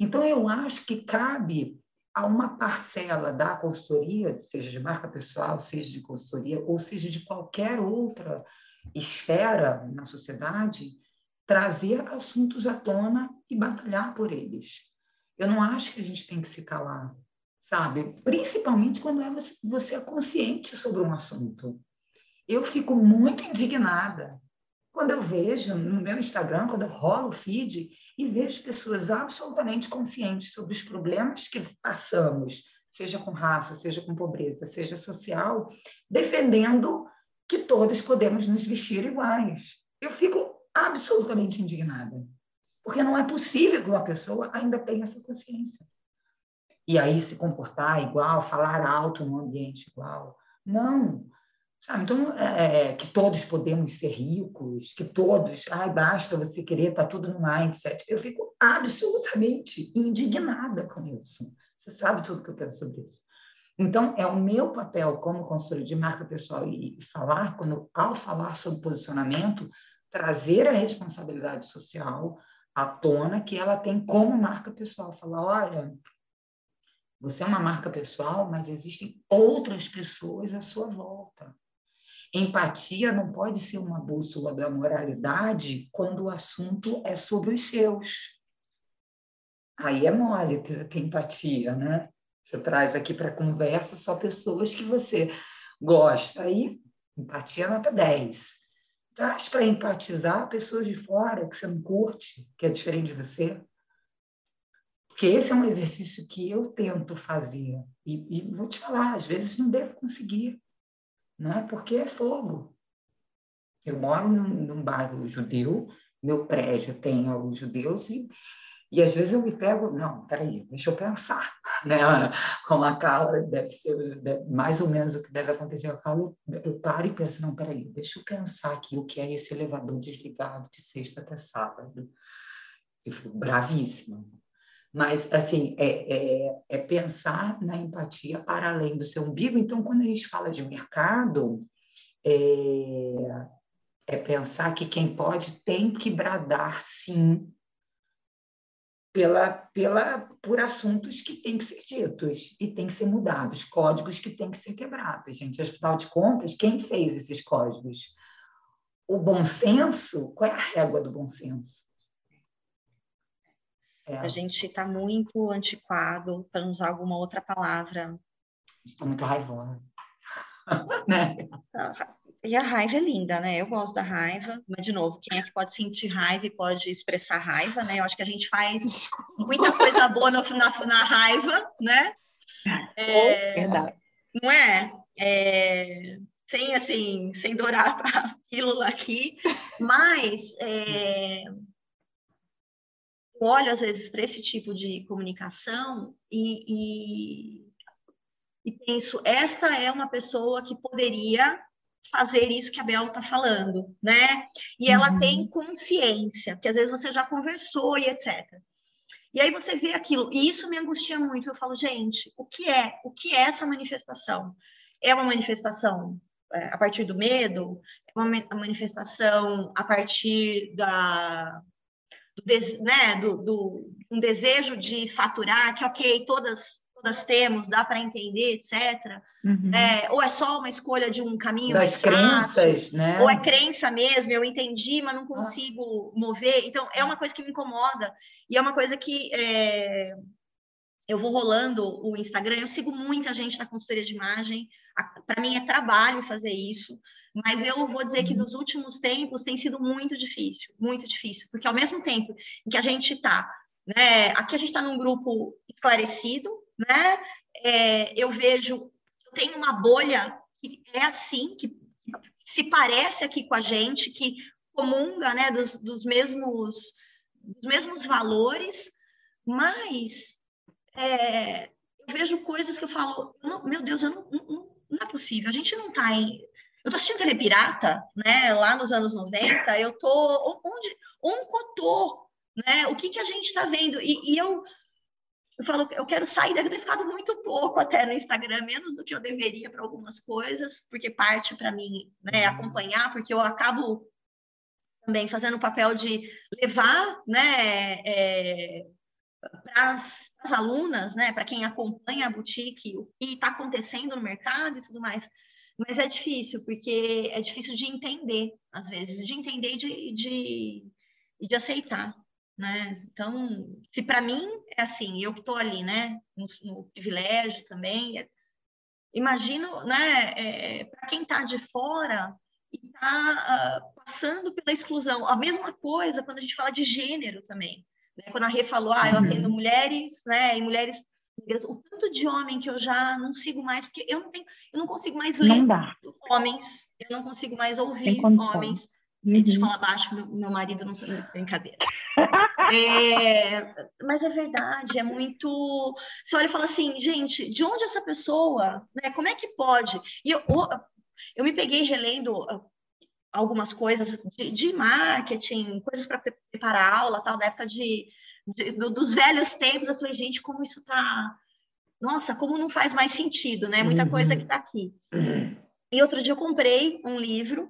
Então, eu acho que cabe a uma parcela da consultoria, seja de marca pessoal, seja de consultoria, ou seja de qualquer outra esfera na sociedade, trazer assuntos à tona e batalhar por eles. Eu não acho que a gente tem que se calar, sabe? Principalmente quando é você é consciente sobre um assunto. Eu fico muito indignada quando eu vejo no meu Instagram, quando eu rolo o feed e vejo pessoas absolutamente conscientes sobre os problemas que passamos, seja com raça, seja com pobreza, seja social, defendendo que todos podemos nos vestir iguais. Eu fico absolutamente indignada, porque não é possível que uma pessoa ainda tenha essa consciência. E aí se comportar igual, falar alto no ambiente igual. Não. Sabe? Então, é, é, que todos podemos ser ricos, que todos, ai, basta você querer, tá tudo no mindset. Eu fico absolutamente indignada com isso. Você sabe tudo que eu penso sobre isso. Então, é o meu papel como consultora de marca pessoal e falar, quando, ao falar sobre posicionamento, trazer a responsabilidade social à tona que ela tem como marca pessoal. Falar, olha, você é uma marca pessoal, mas existem outras pessoas à sua volta. Empatia não pode ser uma bússola da moralidade quando o assunto é sobre os seus. Aí é mole ter empatia, né? Você traz aqui para conversa só pessoas que você gosta. Aí, empatia nota 10. Traz para empatizar pessoas de fora que você não curte, que é diferente de você. Porque esse é um exercício que eu tento fazer. E, e vou te falar, às vezes não devo conseguir, né? porque é fogo. Eu moro num, num bairro judeu, meu prédio tem alguns judeus e e às vezes eu me pego, não, peraí, deixa eu pensar, né? Com a Carla, deve ser mais ou menos o que deve acontecer com a Carla. Eu paro e penso, não, peraí, deixa eu pensar aqui o que é esse elevador desligado de sexta até sábado. Eu fico bravíssima. Mas, assim, é, é, é pensar na empatia para além do seu umbigo. Então, quando a gente fala de mercado, é, é pensar que quem pode tem que bradar, sim, pela, pela, por assuntos que têm que ser ditos e têm que ser mudados, códigos que têm que ser quebrados, gente. Afinal de contas, quem fez esses códigos? O bom senso, qual é a régua do bom senso? É. A gente está muito antiquado, para usar alguma outra palavra. Está muito raivosa. né? E a raiva é linda, né? Eu gosto da raiva, mas, de novo, quem é que pode sentir raiva e pode expressar raiva, né? Eu acho que a gente faz Desculpa. muita coisa boa no, na, na raiva, né? É, Verdade. Não é? é? Sem, assim, sem dourar a pílula aqui, mas é, eu olho, às vezes, para esse tipo de comunicação e, e, e penso, esta é uma pessoa que poderia fazer isso que a Bel está falando, né? E ela uhum. tem consciência, porque às vezes você já conversou e etc. E aí você vê aquilo, e isso me angustia muito. Eu falo, gente, o que é? O que é essa manifestação? É uma manifestação é, a partir do medo? É uma manifestação a partir da do, né, do, do um desejo de faturar, que ok, todas todas temos, dá para entender, etc. Uhum. É, ou é só uma escolha de um caminho das mais fácil, né? ou é crença mesmo, eu entendi, mas não ah. consigo ah. mover. Então, é uma coisa que me incomoda, e é uma coisa que é, eu vou rolando o Instagram, eu sigo muita gente na consultoria de imagem, para mim é trabalho fazer isso, mas eu vou dizer que uhum. nos últimos tempos tem sido muito difícil, muito difícil, porque ao mesmo tempo em que a gente está, né, aqui a gente está num grupo esclarecido, né? É, eu vejo, eu tenho uma bolha que é assim, que se parece aqui com a gente, que comunga, né, dos, dos mesmos dos mesmos valores, mas é, eu vejo coisas que eu falo, meu Deus, eu não, não, não é possível, a gente não está em eu tô assistindo TV Pirata, né, lá nos anos 90, eu tô onde onde eu tô, né? O que que a gente está vendo? E, e eu eu falo, eu quero sair, deve ter ficado muito pouco até no Instagram, menos do que eu deveria para algumas coisas, porque parte para mim, né, uhum. acompanhar, porque eu acabo também fazendo o papel de levar, né, é, para as alunas, né, para quem acompanha a boutique, o que está acontecendo no mercado e tudo mais. Mas é difícil, porque é difícil de entender, às vezes, de entender e de, de, de aceitar. Né? Então, se para mim é assim, eu que estou ali, né, no, no, privilégio também, é, imagino, né, é, para quem está de fora e está uh, ah, passando pela exclusão. A mesma coisa quando a gente fala de gênero também. Né? Quando a Rê falou, ah, eu atendo uhum. mulheres, né, e mulheres o tanto de homem que eu já não sigo mais, porque eu não tenho, eu não consigo mais ler homens, eu não consigo mais ouvir homens. Uhum. Deixa eu falar baixo, meu, meu marido não sabe, brincadeira. é, mas é verdade, é muito. Você olha e fala assim, gente, de onde essa pessoa, né? Como é que pode? E eu, eu me peguei relendo ah, algumas coisas de, de marketing, coisas para preparar aula, tal, da época de de, dos velhos tempos, eu falei, gente, como isso tá. Nossa, como não faz mais sentido, né? Muita uhum. coisa que está aqui. Uhum. E outro dia eu comprei um livro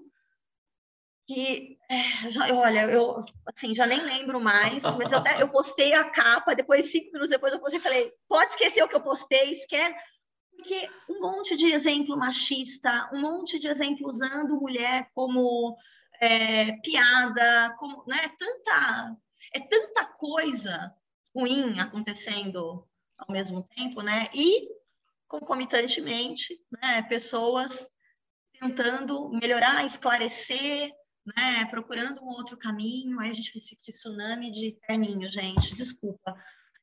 que, é, já, olha, eu assim, já nem lembro mais, mas eu, até, eu postei a capa, depois, cinco minutos depois, eu postei falei, pode esquecer o que eu postei, esquece. Porque um monte de exemplo machista, um monte de exemplo usando mulher como é, piada, como, né, tanta é tanta coisa ruim acontecendo ao mesmo tempo, né? E concomitantemente, né, pessoas tentando melhorar, esclarecer, né, procurando um outro caminho. Aí a gente fez esse tsunami de terninho, gente. Desculpa.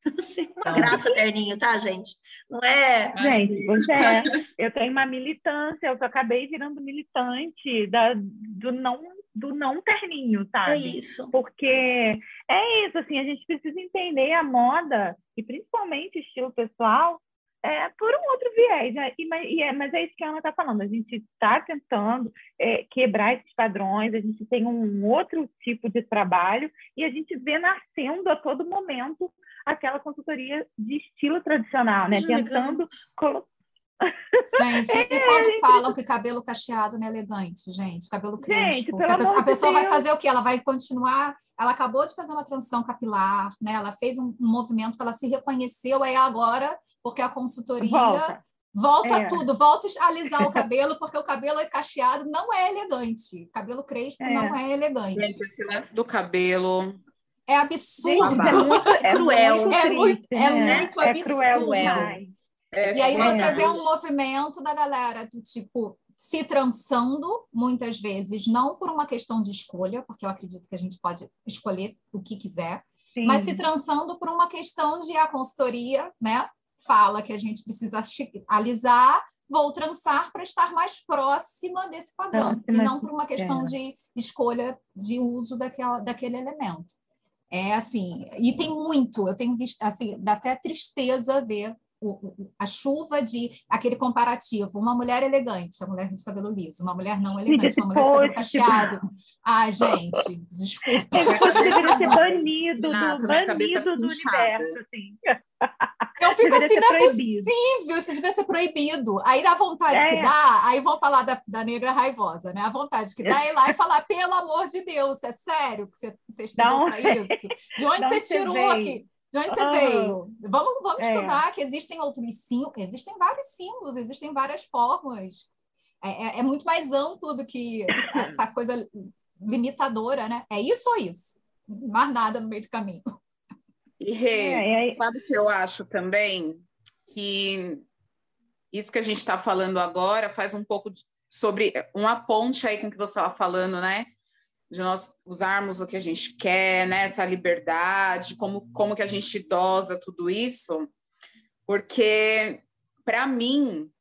Uma tá. graça terninho, tá, gente? Não é. Gente, você é. Eu tenho uma militância, eu acabei virando militante da, do não do não terninho, sabe? É isso. Porque é isso, assim, a gente precisa entender a moda, e principalmente estilo pessoal, é, por um outro viés. Né? E, mas, e é, mas é isso que a Ana está falando, a gente está tentando é, quebrar esses padrões, a gente tem um outro tipo de trabalho, e a gente vê nascendo a todo momento aquela consultoria de estilo tradicional, né? Tentando colocar Gente, é, e quando gente... falam que cabelo cacheado não é elegante, gente, cabelo crespo, gente, a pessoa, a pessoa vai fazer o quê? Ela vai continuar, ela acabou de fazer uma transição capilar, né? Ela fez um, um movimento que ela se reconheceu aí agora, porque a consultoria volta, volta é. tudo, volta a alisar o cabelo, porque o cabelo cacheado não é elegante, cabelo crespo é. não é elegante. Gente, esse lance do cabelo é absurdo. Gente, é, muito, é cruel. É muito, é né? muito é absurdo. Cruel é, e aí você é. vê um movimento da galera do tipo se trançando muitas vezes, não por uma questão de escolha, porque eu acredito que a gente pode escolher o que quiser, Sim. mas se trançando por uma questão de a consultoria, né? Fala que a gente precisa alisar, vou trançar para estar mais próxima desse padrão, e não por uma questão é. de escolha de uso daquela, daquele elemento. É assim, e tem muito, eu tenho visto, assim, dá até tristeza ver o, a chuva de aquele comparativo, uma mulher elegante, a mulher de cabelo liso, uma mulher não elegante, uma mulher de cabelo cacheado. Ai, gente, desculpa. Isso deveria ser banido, do, banido do universo, assim. Eu fico assim, não é possível, isso devia ser proibido. Aí dá vontade é. que dá, aí vão falar da, da negra raivosa, né? A vontade que dá é ir lá e falar, pelo amor de Deus, é sério que você, você estudou para isso? De onde você tirou aqui? De onde você ah, veio? Vamos, vamos é. estudar que existem outros símbolos, existem vários símbolos, existem várias formas. É, é, é, muito mais amplo do que essa coisa limitadora, né? É isso ou isso? Mais nada no meio do caminho. E Rê, é, sabe que eu acho também que isso que a gente está falando agora faz um pouco de, sobre uma ponte aí com o que você estava falando, né? De nós usarmos o que a gente quer, né? essa liberdade, como, como que a gente dosa tudo isso, porque, para mim,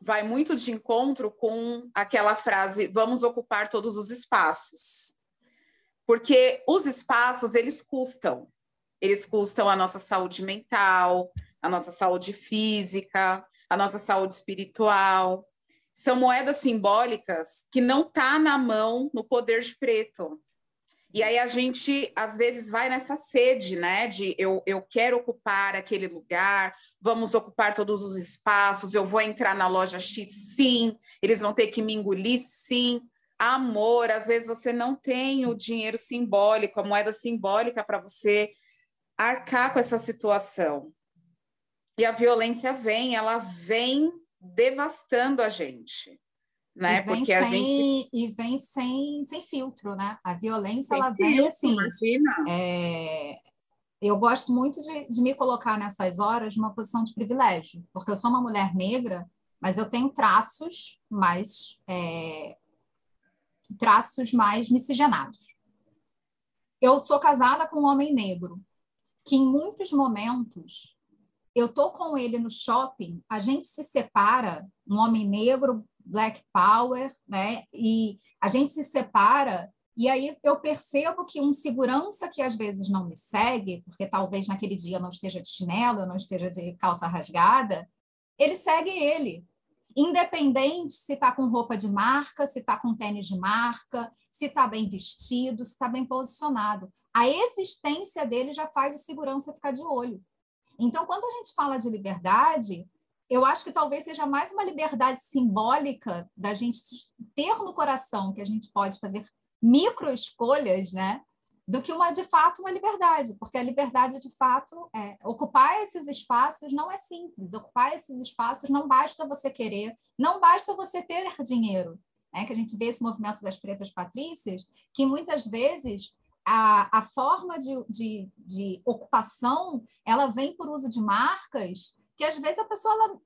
vai muito de encontro com aquela frase: vamos ocupar todos os espaços. Porque os espaços, eles custam. Eles custam a nossa saúde mental, a nossa saúde física, a nossa saúde espiritual são moedas simbólicas que não tá na mão no poder de preto. E aí a gente às vezes vai nessa sede, né? De eu, eu quero ocupar aquele lugar, vamos ocupar todos os espaços, eu vou entrar na loja X, sim, eles vão ter que me engolir, sim. Amor, às vezes você não tem o dinheiro simbólico, a moeda simbólica para você arcar com essa situação. E a violência vem, ela vem devastando a gente. Né? E vem Porque sem, a gente. E vem sem, sem filtro, né? A violência, Sem ela filtro, vem assim. Imagina. é, eu gosto muito de, de me colocar nessas horas numa posição de privilégio, porque eu sou uma mulher negra, mas eu tenho traços mais é, traços mais miscigenados. Eu sou casada com um homem negro, que em muitos momentos eu tô com ele no shopping, a gente se separa, um homem negro, black power, né? E a gente se separa e aí eu percebo que um segurança que às vezes não me segue, porque talvez naquele dia eu não esteja de chinelo, eu não esteja de calça rasgada, ele segue ele. Independente se está com roupa de marca, se está com tênis de marca, se está bem vestido, se está bem posicionado. A existência dele já faz o segurança ficar de olho. Então, quando a gente fala de liberdade, eu acho que talvez seja mais uma liberdade simbólica da gente ter no coração que a gente pode fazer micro escolhas, né? Do que uma de fato uma liberdade, porque a liberdade de fato é ocupar esses espaços não é simples. Ocupar esses espaços não basta você querer, não basta você ter dinheiro. Né? Que a gente vê esse movimento das pretas patrícias, que muitas vezes a, a forma de, de, de ocupação ela vem por uso de marcas que às vezes a pessoa ela,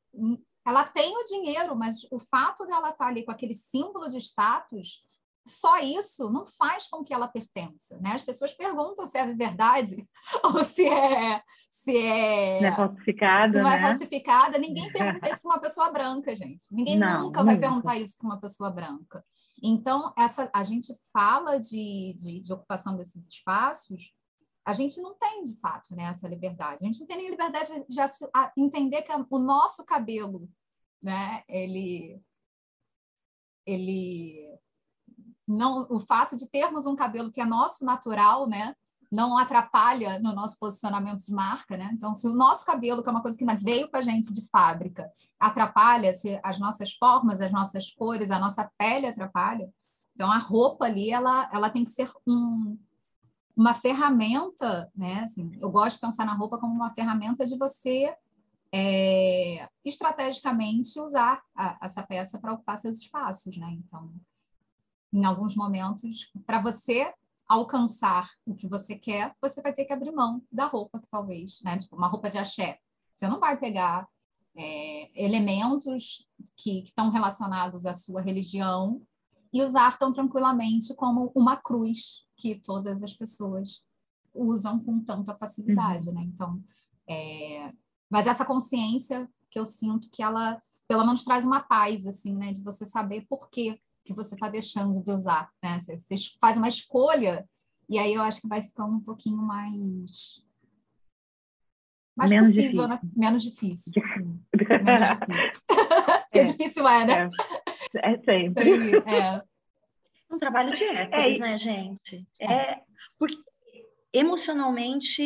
ela tem o dinheiro, mas o fato dela estar ali com aquele símbolo de status só isso não faz com que ela pertença, né? As pessoas perguntam se é verdade ou se é se é, não é falsificada, se não é né? falsificada. Ninguém pergunta isso para uma pessoa branca, gente. Ninguém Não, nunca vai nunca. perguntar isso para uma pessoa branca. Então, essa a gente fala de, de, de ocupação desses espaços, a gente não tem de fato né, essa liberdade. A gente não tem nem liberdade de assi- a- entender que o nosso cabelo, né, ele ele não o fato de termos um cabelo que é nosso natural, né, não atrapalha no nosso posicionamento de marca, né? Então, se o nosso cabelo, que é uma coisa que veio com a gente de fábrica, atrapalha, se as nossas formas, as nossas cores, a nossa pele atrapalha, então a roupa ali, ela, ela tem que ser um, uma ferramenta, né? Assim, eu gosto de pensar na roupa como uma ferramenta de você é, estrategicamente usar a- essa peça para ocupar seus espaços, né? Então, em alguns momentos, para você alcançar o que você quer, você vai ter que abrir mão da roupa, que talvez, né? Tipo, uma roupa de axé. Você não vai pegar é, elementos que estão relacionados à sua religião e usar tão tranquilamente como uma cruz que todas as pessoas usam com tanta facilidade, né? Então, é, mas essa consciência que eu sinto que ela, pelo menos, traz uma paz, assim, né? De você saber por que que você está deixando de usar, né? Você, você faz uma escolha e aí eu acho que vai ficando um pouquinho mais mais Menos possível, né? Menos difícil, sim. Menos difícil. Porque É. difícil é, né? É, é sempre. É. um trabalho de Hércules, É, né, gente? É porque emocionalmente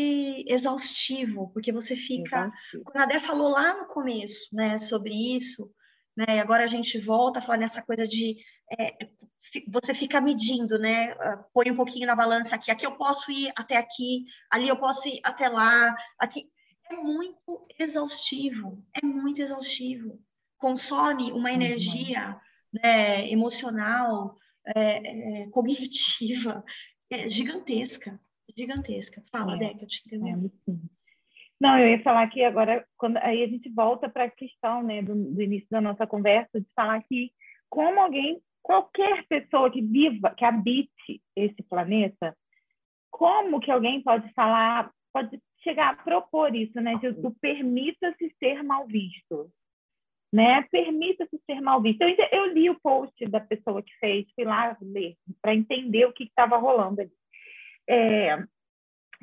exaustivo, porque você fica. Quando a Dé falou lá no começo, né, sobre isso, né, e agora a gente volta a falar nessa coisa de é, você fica medindo, né? ah, Põe um pouquinho na balança aqui, aqui eu posso ir até aqui, ali eu posso ir até lá, aqui. É muito exaustivo, é muito exaustivo. Consome uma energia né, emocional, é, é, cognitiva, é, gigantesca, gigantesca. Fala, É. Que eu te interrompi. É. Não, eu ia falar que agora, quando, aí a gente volta para a questão né, do, do início da nossa conversa, de falar que como alguém, qualquer pessoa que viva, que habite esse planeta, como que alguém pode falar, pode chegar a propor isso, né? De, permita-se ser mal visto. Né? Permita-se ser mal visto. Eu, eu li o post da pessoa que fez, fui lá ler, para entender o que estava rolando ali. É,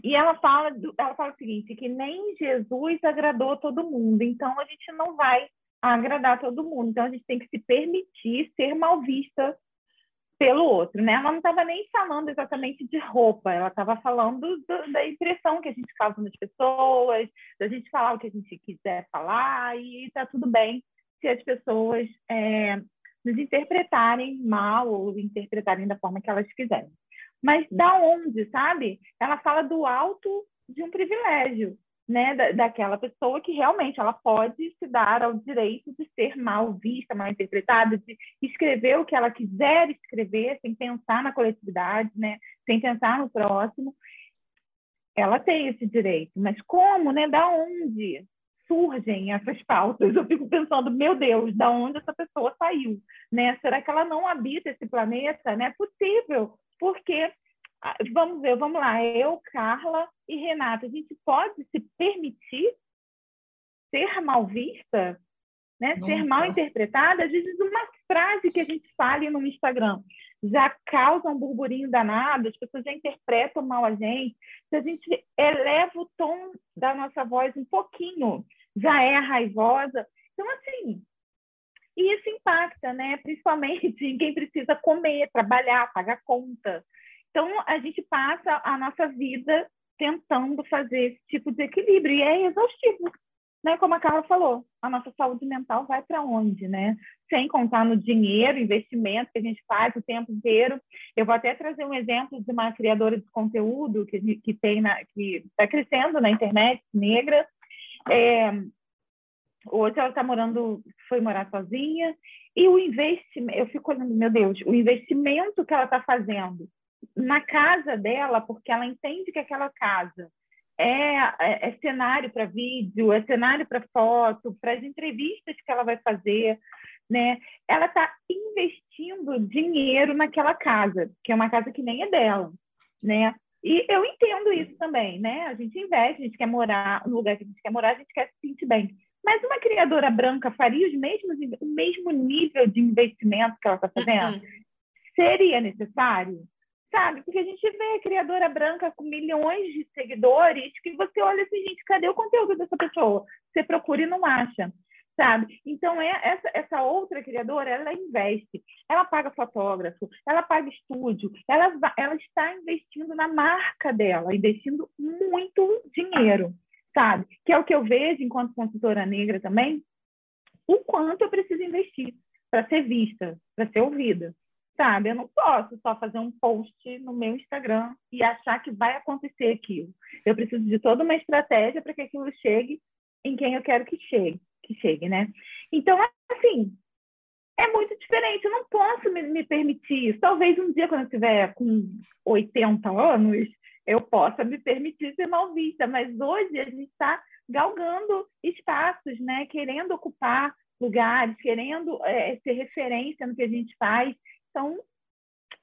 e ela fala, do- ela fala o seguinte, que nem Jesus agradou todo mundo, então a gente não vai agradar todo mundo, então a gente tem que se permitir ser mal vista pelo outro, né? Ela não estava nem falando exatamente de roupa, ela estava falando do- da impressão que a gente causa nas pessoas, da gente falar o que a gente quiser falar e está tudo bem se as pessoas é, nos interpretarem mal ou interpretarem da forma que elas quiserem. Mas da onde, sabe? Ela fala do alto de um privilégio, né, da, daquela pessoa que realmente ela pode se dar ao direito de ser mal vista, mal interpretada, de escrever o que ela quiser escrever, sem pensar na coletividade, né, sem pensar no próximo. Ela tem esse direito, mas como, né, da onde surgem essas pautas? Eu fico pensando, meu Deus, da onde essa pessoa saiu, né? Será que ela não habita esse planeta? Não é possível, porque vamos ver, vamos lá, eu, Carla e Renata, a gente pode se permitir ser mal vista, né? ser mal interpretada? Às vezes uma frase que a gente fale no Instagram já causa um burburinho danado, as pessoas já interpretam mal a gente. Se a gente eleva o tom da nossa voz um pouquinho, já é raivosa. Então, assim, e isso impacta, né? Principalmente em quem precisa comer, trabalhar, pagar conta, então, a gente passa a nossa vida tentando fazer esse tipo de equilíbrio, e é exaustivo. Né? Como a Carla falou, a nossa saúde mental vai para onde, né? Sem contar no dinheiro, investimento que a gente faz o tempo inteiro. Eu vou até trazer um exemplo de uma criadora de conteúdo que, que tem na, que está crescendo na internet, negra. É, hoje ela está morando, foi morar sozinha, e o investimento, eu fico olhando, meu Deus, o investimento que ela está fazendo na casa dela, porque ela entende que aquela casa é, é, é cenário para vídeo, é cenário para foto, para as entrevistas que ela vai fazer, né? Ela está investindo dinheiro naquela casa, que é uma casa que nem é dela, né? E eu entendo isso também, né? A gente investe, a gente quer morar no lugar que a gente quer morar, a gente quer se sentir bem. Mas uma criadora branca faria os mesmos, o mesmo nível de investimento que ela está fazendo? Uhum. Seria necessário? Sabe? Porque a gente vê criadora branca com milhões de seguidores que você olha assim, gente, cadê o conteúdo dessa pessoa? Você procura e não acha, sabe? Então, é, essa, essa outra criadora, ela investe, ela paga fotógrafo, ela paga estúdio, ela, ela está investindo na marca dela, investindo muito dinheiro, sabe? Que é o que eu vejo enquanto consultora negra também, o quanto eu preciso investir para ser vista, para ser ouvida sabe? Eu não posso só fazer um post no meu Instagram e achar que vai acontecer aquilo. Eu preciso de toda uma estratégia para que aquilo chegue em quem eu quero que chegue, que chegue, né? Então, assim, é muito diferente. Eu não posso me, me permitir isso. Talvez um dia, quando eu estiver com 80 anos, eu possa me permitir ser mal vista, mas hoje a gente está galgando espaços, né? Querendo ocupar lugares, querendo é, ser referência no que a gente faz. Então,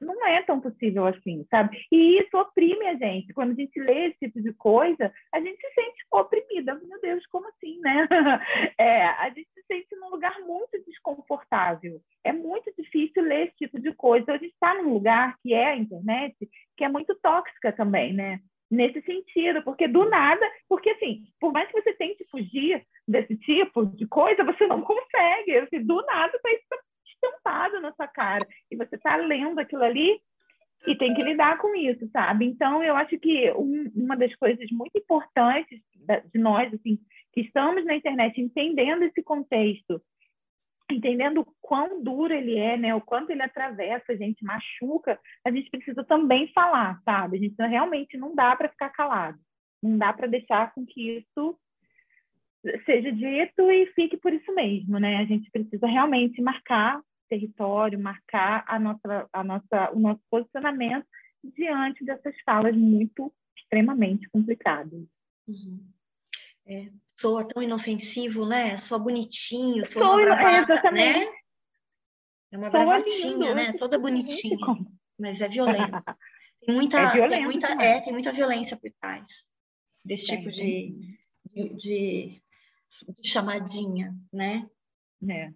não é tão possível assim, sabe? E isso oprime a gente. Quando a gente lê esse tipo de coisa, a gente se sente oprimida. Meu Deus, como assim, né? É, a gente se sente num lugar muito desconfortável. É muito difícil ler esse tipo de coisa. A gente está num lugar que é a internet, que é muito tóxica também, né? Nesse sentido, porque do nada, porque assim, por mais que você tente fugir desse tipo de coisa, você não consegue. Assim, do nada, tá estampado na sua cara. E você está lendo aquilo ali e tem que lidar com isso, sabe? Então, eu acho que um, uma das coisas muito importantes de nós, assim, que estamos na internet entendendo esse contexto, entendendo o quão duro ele é, né? O quanto ele atravessa, a gente machuca, a gente precisa também falar, sabe? A gente realmente não dá para ficar calado. Não dá para deixar com que isso seja dito e fique por isso mesmo, né? A gente precisa realmente marcar território, marcar a nossa, a nossa, o nosso posicionamento diante dessas falas muito extremamente complicadas. Uhum. É, soa tão inofensivo, né? Soa bonitinho, soa Sou, uma bravata, né? É uma bravatinha, né? Toda bonitinha, mas é violenta. Tem muita, é tem muita, é, tem muita violência por trás desse tipo de, de, de, de chamadinha, né? É.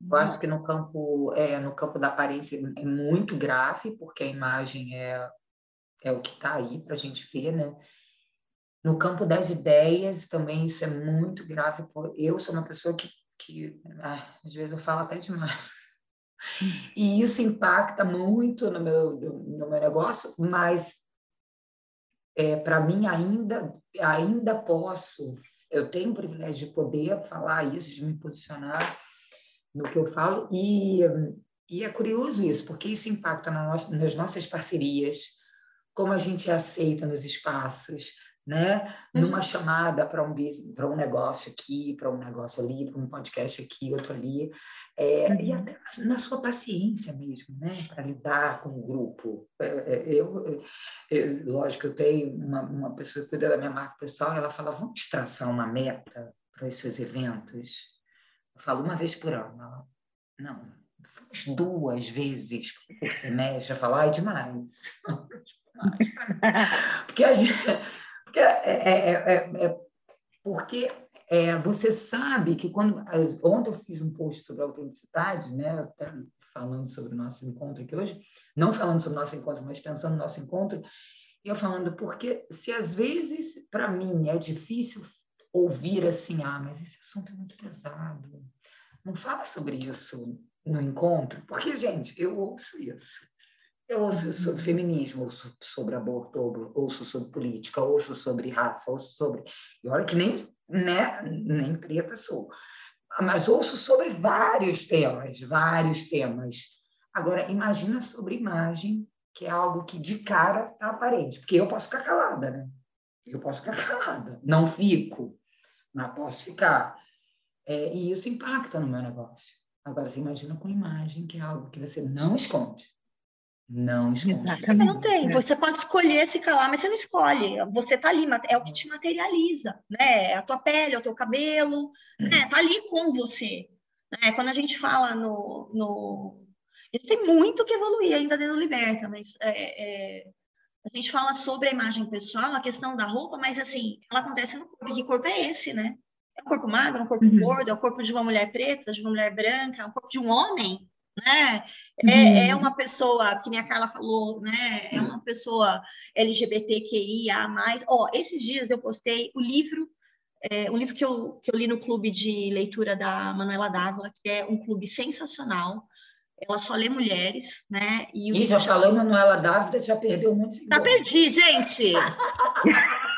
Eu acho que no campo, é, no campo da aparência é muito grave, porque a imagem é, é o que está aí para a gente ver, né? No campo das ideias também isso é muito grave. Eu sou uma pessoa que, que ah, às vezes eu falo até demais. E isso impacta muito no meu, no meu negócio, mas é, para mim ainda, ainda posso, eu tenho o privilégio de poder falar isso, de me posicionar, no que eu falo, e, e é curioso isso, porque isso impacta na nossa, nas nossas parcerias, como a gente é aceita nos espaços, né? Numa uhum. chamada para um para um negócio aqui, para um negócio ali, para um podcast aqui, outro ali, é, uhum. e até na sua paciência mesmo, né? Para lidar com o grupo. É, é, eu, eu, lógico, eu tenho uma, uma pessoa que cuida da minha marca pessoal, ela fala: vamos traçar uma meta para os seus eventos. Eu falo uma vez por ano. Ela, não, duas vezes por semestre. Eu falo: ai, demais. porque a gente porque, é, é, é, é porque é, você sabe que quando. Ontem eu fiz um post sobre autenticidade, né? falando sobre o nosso encontro aqui hoje, não falando sobre o nosso encontro, mas pensando no nosso encontro, e eu falando, porque se às vezes, para mim, é difícil ouvir assim, ah, mas esse assunto é muito pesado, não fala sobre isso no encontro, porque, gente, eu ouço isso. Eu ouço sobre feminismo, ouço sobre aborto, ouço sobre política, ouço sobre raça, ouço sobre. E olha que nem, né, nem preta sou. Mas ouço sobre vários temas, vários temas. Agora, imagina sobre imagem, que é algo que de cara está aparente, porque eu posso ficar calada, né? Eu posso ficar calada, não fico, mas posso ficar. É, e isso impacta no meu negócio. Agora, você imagina com imagem, que é algo que você não esconde. Não esconde. Exatamente. Não tem. Você pode escolher se calar, mas você não escolhe. Você tá ali, é o que te materializa, né? É a tua pele, é o teu cabelo, né? Tá ali com você. Né? Quando a gente fala no, no... Tem muito que evoluir ainda dentro do Liberta, mas é, é... a gente fala sobre a imagem pessoal, a questão da roupa, mas assim, ela acontece no corpo. Que corpo é esse, né? É um corpo magro, é um corpo uhum. gordo, é o corpo de uma mulher preta, de uma mulher branca, é um corpo de um homem, né? É, uhum. é, uma pessoa, que nem a Carla falou, né? É uma pessoa LGBTQIA+. Ó, esses dias eu postei o livro, é, um livro que eu, que eu li no clube de leitura da Manuela Dávila, que é um clube sensacional. Ela só lê mulheres, né? E, o e já falou Manuela Dávila, já perdeu muito. Já perdi, gente!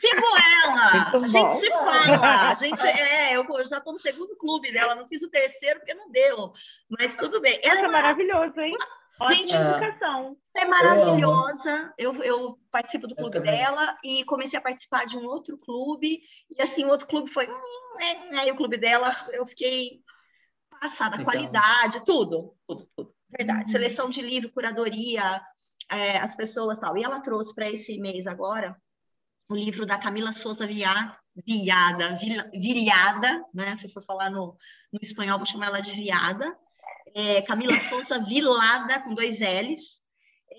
Sigo ela! A gente se fala. A gente, é, eu já estou no segundo clube dela, não fiz o terceiro porque não deu. Mas tudo bem. Ela é maravilhoso, hein? Gente, educação. É maravilhosa. Eu, eu participo do clube dela e comecei a participar de um outro clube. E assim, o outro clube foi. Hum, né, né, aí o clube dela, eu fiquei passada, então... qualidade, tudo, tudo, tudo. Verdade. Uhum. Seleção de livro, curadoria, é, as pessoas tal. E ela trouxe para esse mês agora o livro da Camila Souza Viada, Viada, Vilhada, né? Se for falar no, no espanhol, vou chamar ela de Viada. É, Camila Souza Vilada, com dois L's.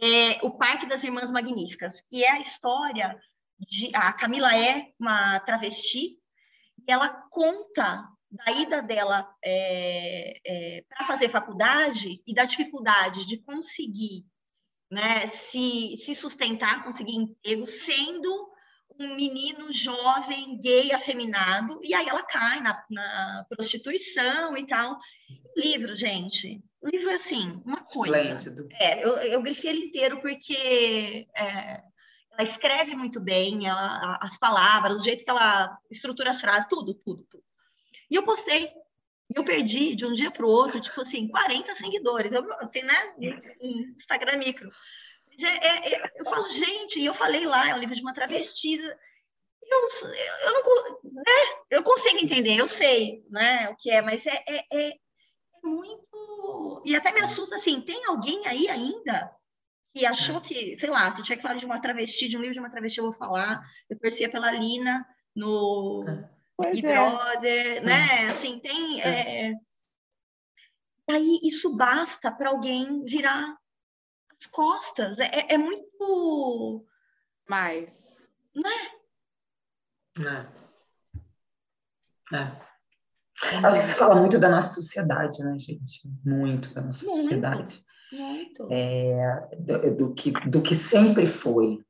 É, o Parque das Irmãs Magníficas, que é a história de. A Camila é uma travesti e ela conta da ida dela é, é, para fazer faculdade e da dificuldade de conseguir né, se, se sustentar, conseguir emprego, sendo um menino jovem, gay, afeminado, e aí ela cai na, na prostituição e tal. O livro, gente, o livro é assim, uma coisa. Esplêndido. É, eu, eu grifei ele inteiro porque é, ela escreve muito bem, ela, as palavras, o jeito que ela estrutura as frases, tudo, tudo, tudo. E eu postei. Eu perdi de um dia para o outro, tipo assim, 40 seguidores. Eu tenho, né, um Instagram micro. É, é, eu falo, gente, e eu falei lá, é um livro de uma travestida. Eu, eu, não, né? eu consigo entender, eu sei né, o que é, mas é, é, é, é muito. E até me assusta assim: tem alguém aí ainda que achou que, sei lá, se eu tiver que falar de uma travesti, de um livro de uma travesti, eu vou falar. Eu torcia pela Lina no Big é. Brother, né? Assim, tem. É... Aí isso basta para alguém virar as costas. É, é, é muito. Mais. Né? É. É. Acho que se fala muito da nossa sociedade, né, gente? Muito da nossa muito, sociedade. Muito. É, do, do, que, do que sempre foi.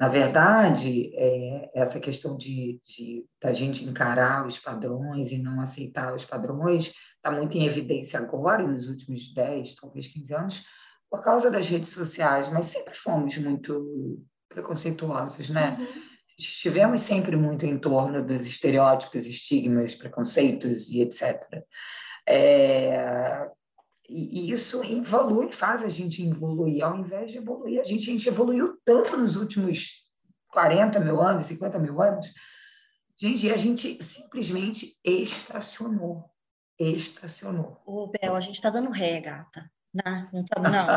Na verdade, é, essa questão de, de da gente encarar os padrões e não aceitar os padrões está muito em evidência agora, nos últimos 10, talvez 15 anos, por causa das redes sociais, mas sempre fomos muito preconceituosos, né? Uhum. Estivemos sempre muito em torno dos estereótipos, estigmas, preconceitos e etc. É, e, isso evolui, faz a gente evoluir. Ao invés de evoluir, a gente, a gente evoluiu tanto nos últimos 40 mil anos, 50 mil anos. Gente, a gente simplesmente estacionou. Estacionou. Ô, Bel, a gente está dando ré, gata. Não, não estamos, não.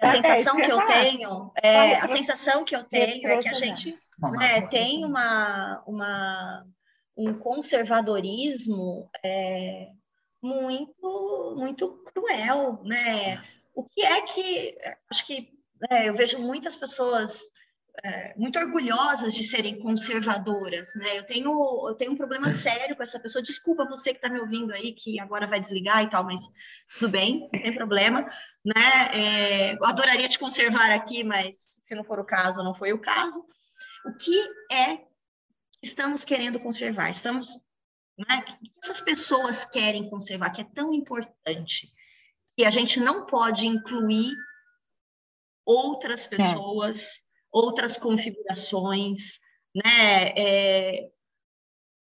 A sensação que eu tenho, é, a sensação que eu tenho é que a gente né, tem uma, uma, um conservadorismo é, muito, muito cruel, né? O que é que acho que é, eu vejo muitas pessoas é, muito orgulhosas de serem conservadoras, né? Eu tenho, eu tenho um problema sério com essa pessoa. Desculpa você que está me ouvindo aí, que agora vai desligar e tal, mas tudo bem, não tem problema, né? É, eu adoraria te conservar aqui, mas se não for o caso, não foi o caso. O que é que estamos querendo conservar? Estamos, né? O que essas pessoas querem conservar? Que é tão importante que a gente não pode incluir outras é. pessoas. É outras configurações, né? É,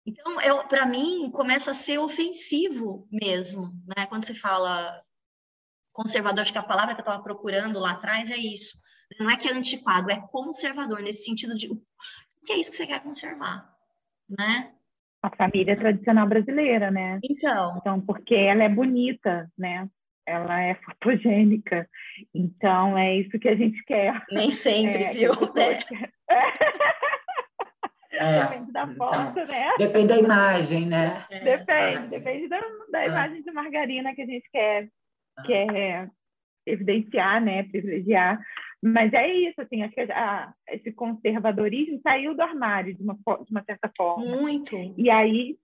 então, para mim, começa a ser ofensivo mesmo, né? Quando se fala conservador, acho que a palavra que eu estava procurando lá atrás é isso. Não é que é antiquado, é conservador, nesse sentido de o que é isso que você quer conservar, né? A família tradicional brasileira, né? Então. Então, porque ela é bonita, né? ela é fotogênica. Então, é isso que a gente quer. Nem sempre, é, viu? É. Depende da então, foto, né? Depende da imagem, né? É. Depende, depende da, da é. imagem de margarina que a gente quer, ah. quer evidenciar, né? Privilegiar. Mas é isso, assim, acho que a, esse conservadorismo saiu do armário de uma, de uma certa forma. Muito. E aí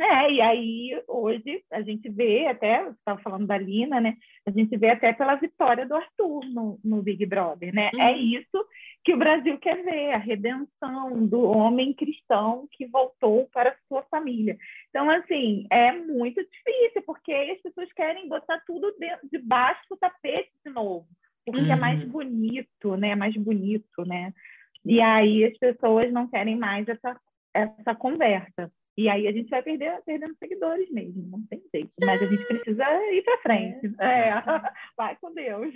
é, e aí hoje a gente vê até, você estava falando da Lina, né? A gente vê até pela vitória do Arthur no, no Big Brother, né? É uhum. É isso que o Brasil quer ver, a redenção do homem cristão que voltou para a sua família. Então, assim, é muito difícil, porque as pessoas querem botar tudo dentro, debaixo do tapete de novo, porque uhum. é mais uhum. bonito, né? É mais bonito, né? E aí as pessoas não querem mais essa, essa conversa. E aí a gente vai perder, perdendo seguidores mesmo, não tem jeito. Mas a gente precisa ir para frente. É. é. vai com Deus.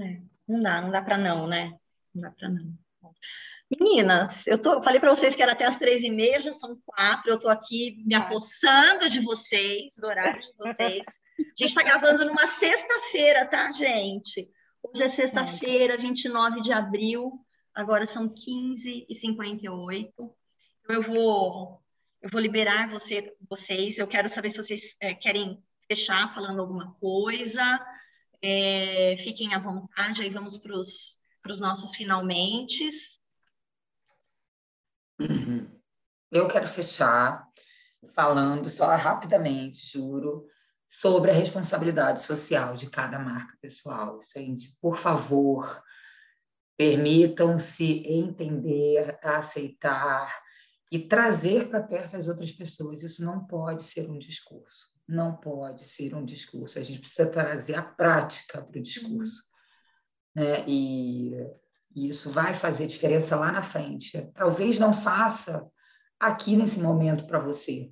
É. Não dá, não dá para não, né? Não dá para não. Meninas, eu, tô, eu falei para vocês que era até as três e meia, já são quatro. Eu estou aqui me apossando de vocês, do horário de vocês. A gente está gravando numa sexta-feira, tá, gente? Hoje é sexta-feira, 29 de abril. Agora são 15h58. Então, eu vou eu vou liberar você, vocês. Eu quero saber se vocês é, querem fechar falando alguma coisa. É, fiquem à vontade, aí vamos para os nossos finalmente. Eu quero fechar falando só rapidamente, juro, sobre a responsabilidade social de cada marca pessoal. Gente, por favor, permitam-se entender, aceitar e trazer para perto as outras pessoas. Isso não pode ser um discurso. Não pode ser um discurso. A gente precisa trazer a prática para o discurso. Uhum. Né? E, e isso vai fazer diferença lá na frente. Talvez não faça aqui nesse momento para você,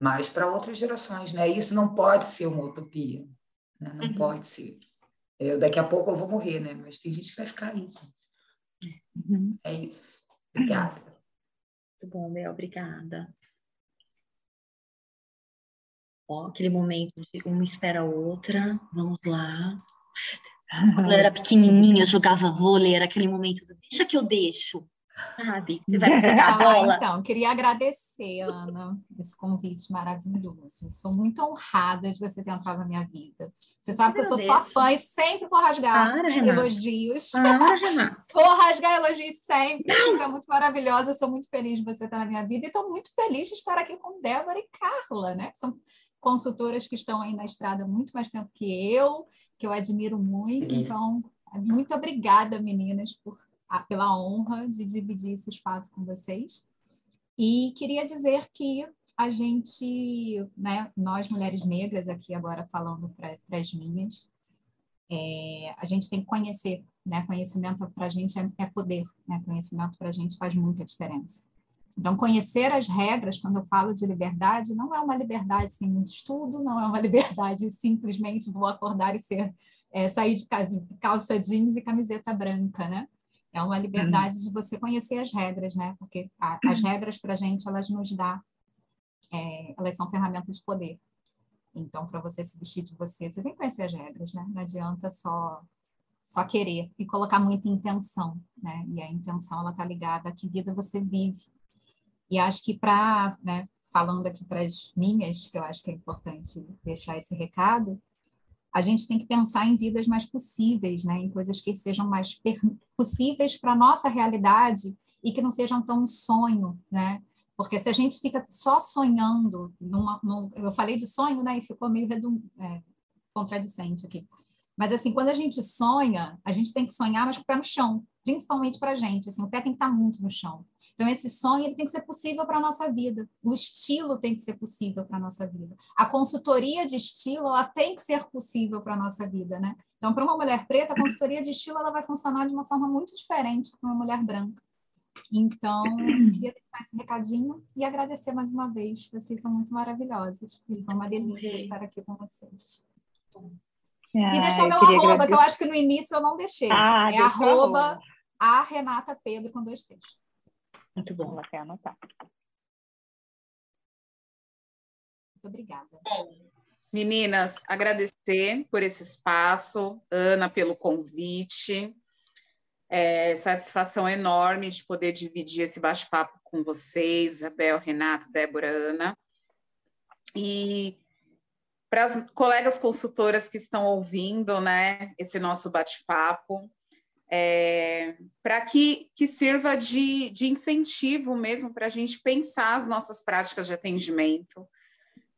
mas para outras gerações. Né? Isso não pode ser uma utopia. Né? Não uhum. pode ser. Eu, daqui a pouco eu vou morrer, né? mas tem gente que vai ficar aí. Gente. Uhum. É isso. Obrigada. Muito bom, Mel, obrigada. Ó, aquele momento de uma espera a outra, vamos lá. Quando eu era pequenininha, eu jogava vôlei, era aquele momento do deixa que eu deixo sabe? Você vai pegar a bola. Ah, então, queria agradecer, Ana, esse convite maravilhoso. Sou muito honrada de você ter entrado na minha vida. Você sabe que eu sou sua fã e sempre vou rasgar Para, elogios. Para, vou rasgar elogios sempre. Você é muito maravilhosa, sou muito feliz de você estar na minha vida e estou muito feliz de estar aqui com Débora e Carla, né? são consultoras que estão aí na estrada muito mais tempo que eu, que eu admiro muito. Então, muito obrigada, meninas, por pela honra de dividir esse espaço com vocês. E queria dizer que a gente, né, nós mulheres negras, aqui agora falando para as minhas, é, a gente tem que conhecer, né? Conhecimento para a gente é, é, poder, né? Conhecimento para a gente faz muita diferença. Então, conhecer as regras, quando eu falo de liberdade, não é uma liberdade sem muito estudo, não é uma liberdade simplesmente vou acordar e ser é, sair de casa, calça jeans e camiseta branca, né? É uma liberdade de você conhecer as regras, né? Porque a, as regras para a gente, elas nos dá, é, elas são ferramentas de poder. Então, para você se vestir de você, você tem que conhecer as regras, né? Não adianta só só querer e colocar muita intenção, né? E a intenção ela tá ligada a que vida você vive. E acho que para, né, falando aqui para as minhas, que eu acho que é importante deixar esse recado, a gente tem que pensar em vidas mais possíveis, né? Em coisas que sejam mais possíveis para a nossa realidade e que não sejam tão um sonho, né? Porque se a gente fica só sonhando, numa, num, eu falei de sonho, né? E ficou meio redund, é, contradicente aqui. Mas, assim, quando a gente sonha, a gente tem que sonhar, mas com o pé no chão, principalmente para a gente. Assim, o pé tem que estar tá muito no chão. Então, esse sonho ele tem que ser possível para a nossa vida. O estilo tem que ser possível para a nossa vida. A consultoria de estilo ela tem que ser possível para a nossa vida, né? Então, para uma mulher preta, a consultoria de estilo ela vai funcionar de uma forma muito diferente para uma mulher branca. Então, queria deixar esse recadinho e agradecer mais uma vez. Vocês são muito maravilhosos. E foi uma delícia estar aqui com vocês. Ah, e deixar meu arroba, agradecer. que eu acho que no início eu não deixei. Ah, é arroba a Renata Pedro com dois T's. Muito bom, você anotar. Muito obrigada. Bom, meninas, agradecer por esse espaço, Ana, pelo convite. É, satisfação enorme de poder dividir esse bate-papo com vocês, Isabel, Renato, Débora, Ana. E para as colegas consultoras que estão ouvindo, né, esse nosso bate-papo, é, para que, que sirva de, de incentivo mesmo para a gente pensar as nossas práticas de atendimento,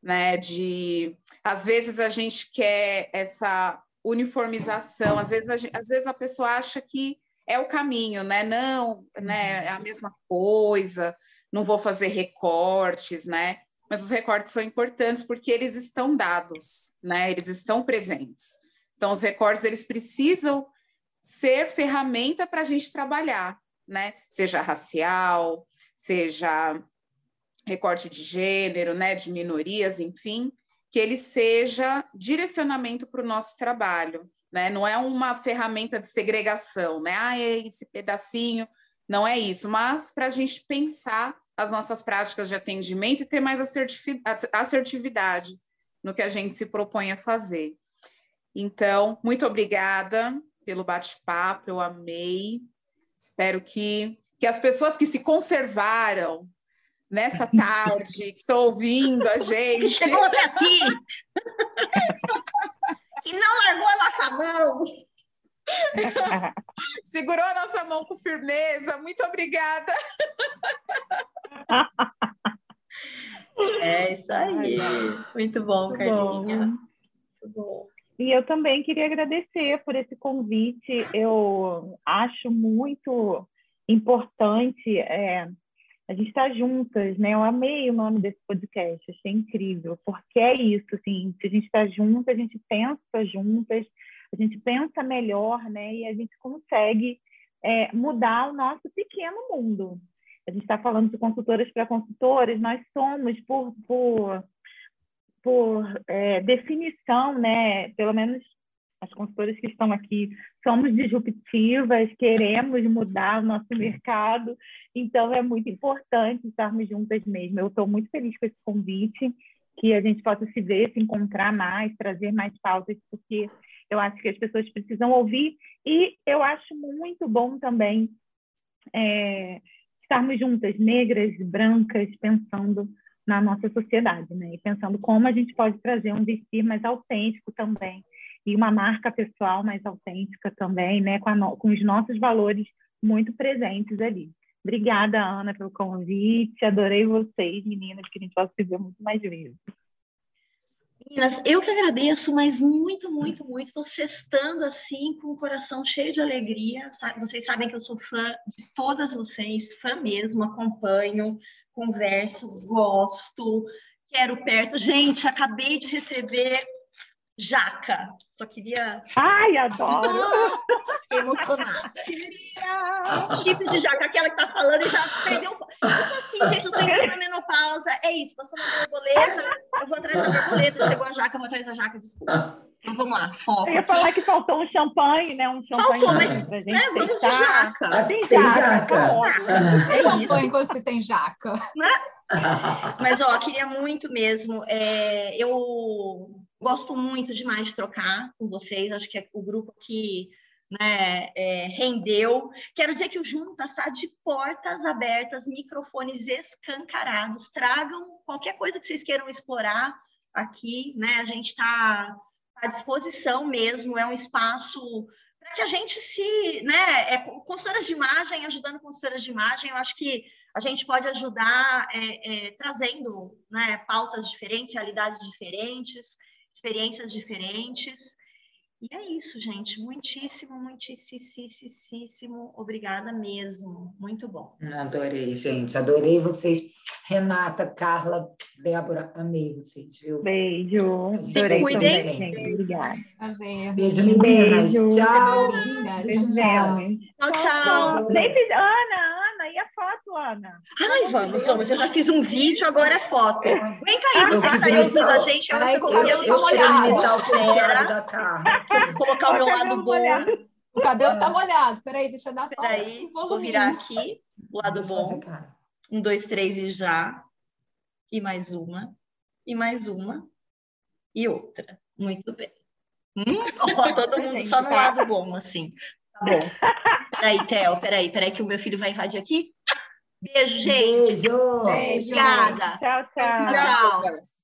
né? De às vezes a gente quer essa uniformização, às vezes a, às vezes a pessoa acha que é o caminho, né? Não, né? É a mesma coisa, não vou fazer recortes, né? mas os recortes são importantes porque eles estão dados, né? Eles estão presentes. Então, os recortes eles precisam ser ferramenta para a gente trabalhar, né? Seja racial, seja recorte de gênero, né? De minorias, enfim, que ele seja direcionamento para o nosso trabalho, né? Não é uma ferramenta de segregação, né? Ah, é esse pedacinho, não é isso, mas para a gente pensar as nossas práticas de atendimento e ter mais assertividade no que a gente se propõe a fazer. Então, muito obrigada pelo bate-papo, eu amei. Espero que, que as pessoas que se conservaram nessa tarde, que estão ouvindo a gente. Chegou até aqui! e não largou a nossa mão! Segurou a nossa mão com firmeza. Muito obrigada. É isso aí. Muito bom, Muito Carlinha. Bom. Muito bom. E eu também queria agradecer por esse convite. Eu acho muito importante é, a gente estar juntas, né? Eu amei o nome desse podcast, achei incrível, porque é isso, assim, se a gente está junto, a gente pensa juntas, a gente pensa melhor, né? E a gente consegue é, mudar o nosso pequeno mundo. A gente está falando de consultoras para consultores, nós somos, por, por, por é, definição, né? Pelo menos as consultoras que estão aqui, somos disruptivas, queremos mudar o nosso mercado, então é muito importante estarmos juntas mesmo. Eu estou muito feliz com esse convite, que a gente possa se ver, se encontrar mais, trazer mais pautas, porque eu acho que as pessoas precisam ouvir e eu acho muito bom também é, estarmos juntas, negras, brancas, pensando na nossa sociedade, né? E pensando como a gente pode trazer um vestir mais autêntico também e uma marca pessoal mais autêntica também, né? Com, no... com os nossos valores muito presentes ali. Obrigada, Ana, pelo convite. Adorei vocês, meninas, que a gente possa se ver muito mais vezes. Meninas, eu que agradeço, mas muito, muito, muito. Estou sextando assim, com o coração cheio de alegria. Vocês sabem que eu sou fã de todas vocês, fã mesmo, acompanho, converso, gosto, quero perto. Gente, acabei de receber jaca. Só queria. Ai, adoro! Fiquei emocionada. Queria! Chips de jaca, aquela que tá falando e já perdeu. Eu tô assim, gente, eu tô entrando na menopausa. É isso, passou uma borboleta, eu vou atrás da borboleta, chegou a jaca, eu vou atrás da jaca, desculpa. Então vamos lá, foco. Eu ia aqui. falar que faltou um champanhe, né? Um champanhe Faltou, mas, pra gente né, vamos de jaca. Ah, Tem tem jaca, jaca. tá ótimo. Ah. É Champanhe isso. quando se tem jaca. Mas, ó, queria muito mesmo. é, eu gosto muito demais de trocar com vocês. Acho que é o grupo que né, é, rendeu. Quero dizer que o Juntas está de portas abertas, microfones escancarados. Tragam qualquer coisa que vocês queiram explorar aqui, né? A gente está à disposição mesmo. É um espaço para que a gente se, né? É, consultoras de imagem ajudando consultoras de imagem. Eu acho que a gente pode ajudar é, é, trazendo né, pautas diferentes, realidades diferentes, experiências diferentes. E é isso, gente. Muitíssimo, muitíssimo obrigada mesmo. Muito bom. Adorei, gente. Adorei vocês. Renata, Carla, Débora, amei vocês, viu? Beijo. Adorei cuidem. também, gente. Obrigada. Prazer. Beijo, meninas. Beijo. Tchau. Nos Tchau. Tchau, tchau. Fiz- Ana, Ana, e a foto, Ana? Ai, vamos, vamos. Eu já fiz um vídeo, agora é foto. Vem cá aí, você tá aí ouvindo a gente. Agora que o cabelo tá Eu tirei molhado. Carla. colocar o meu lado Cabelo bom. molhado. O cabelo tá molhado. Peraí, deixa eu dar só Peraí, um vou virar aqui, o lado bom. Um, dois, três e já. E mais uma. E mais uma. E outra. Muito bem. Hum, ó, todo mundo só no lado bom, assim. Tá bom. Peraí, Theo, peraí, peraí que o meu filho vai invadir aqui. Beijo, gente. Beijo. Beijo. Obrigada. Tchau, tchau. Tchau. Graças.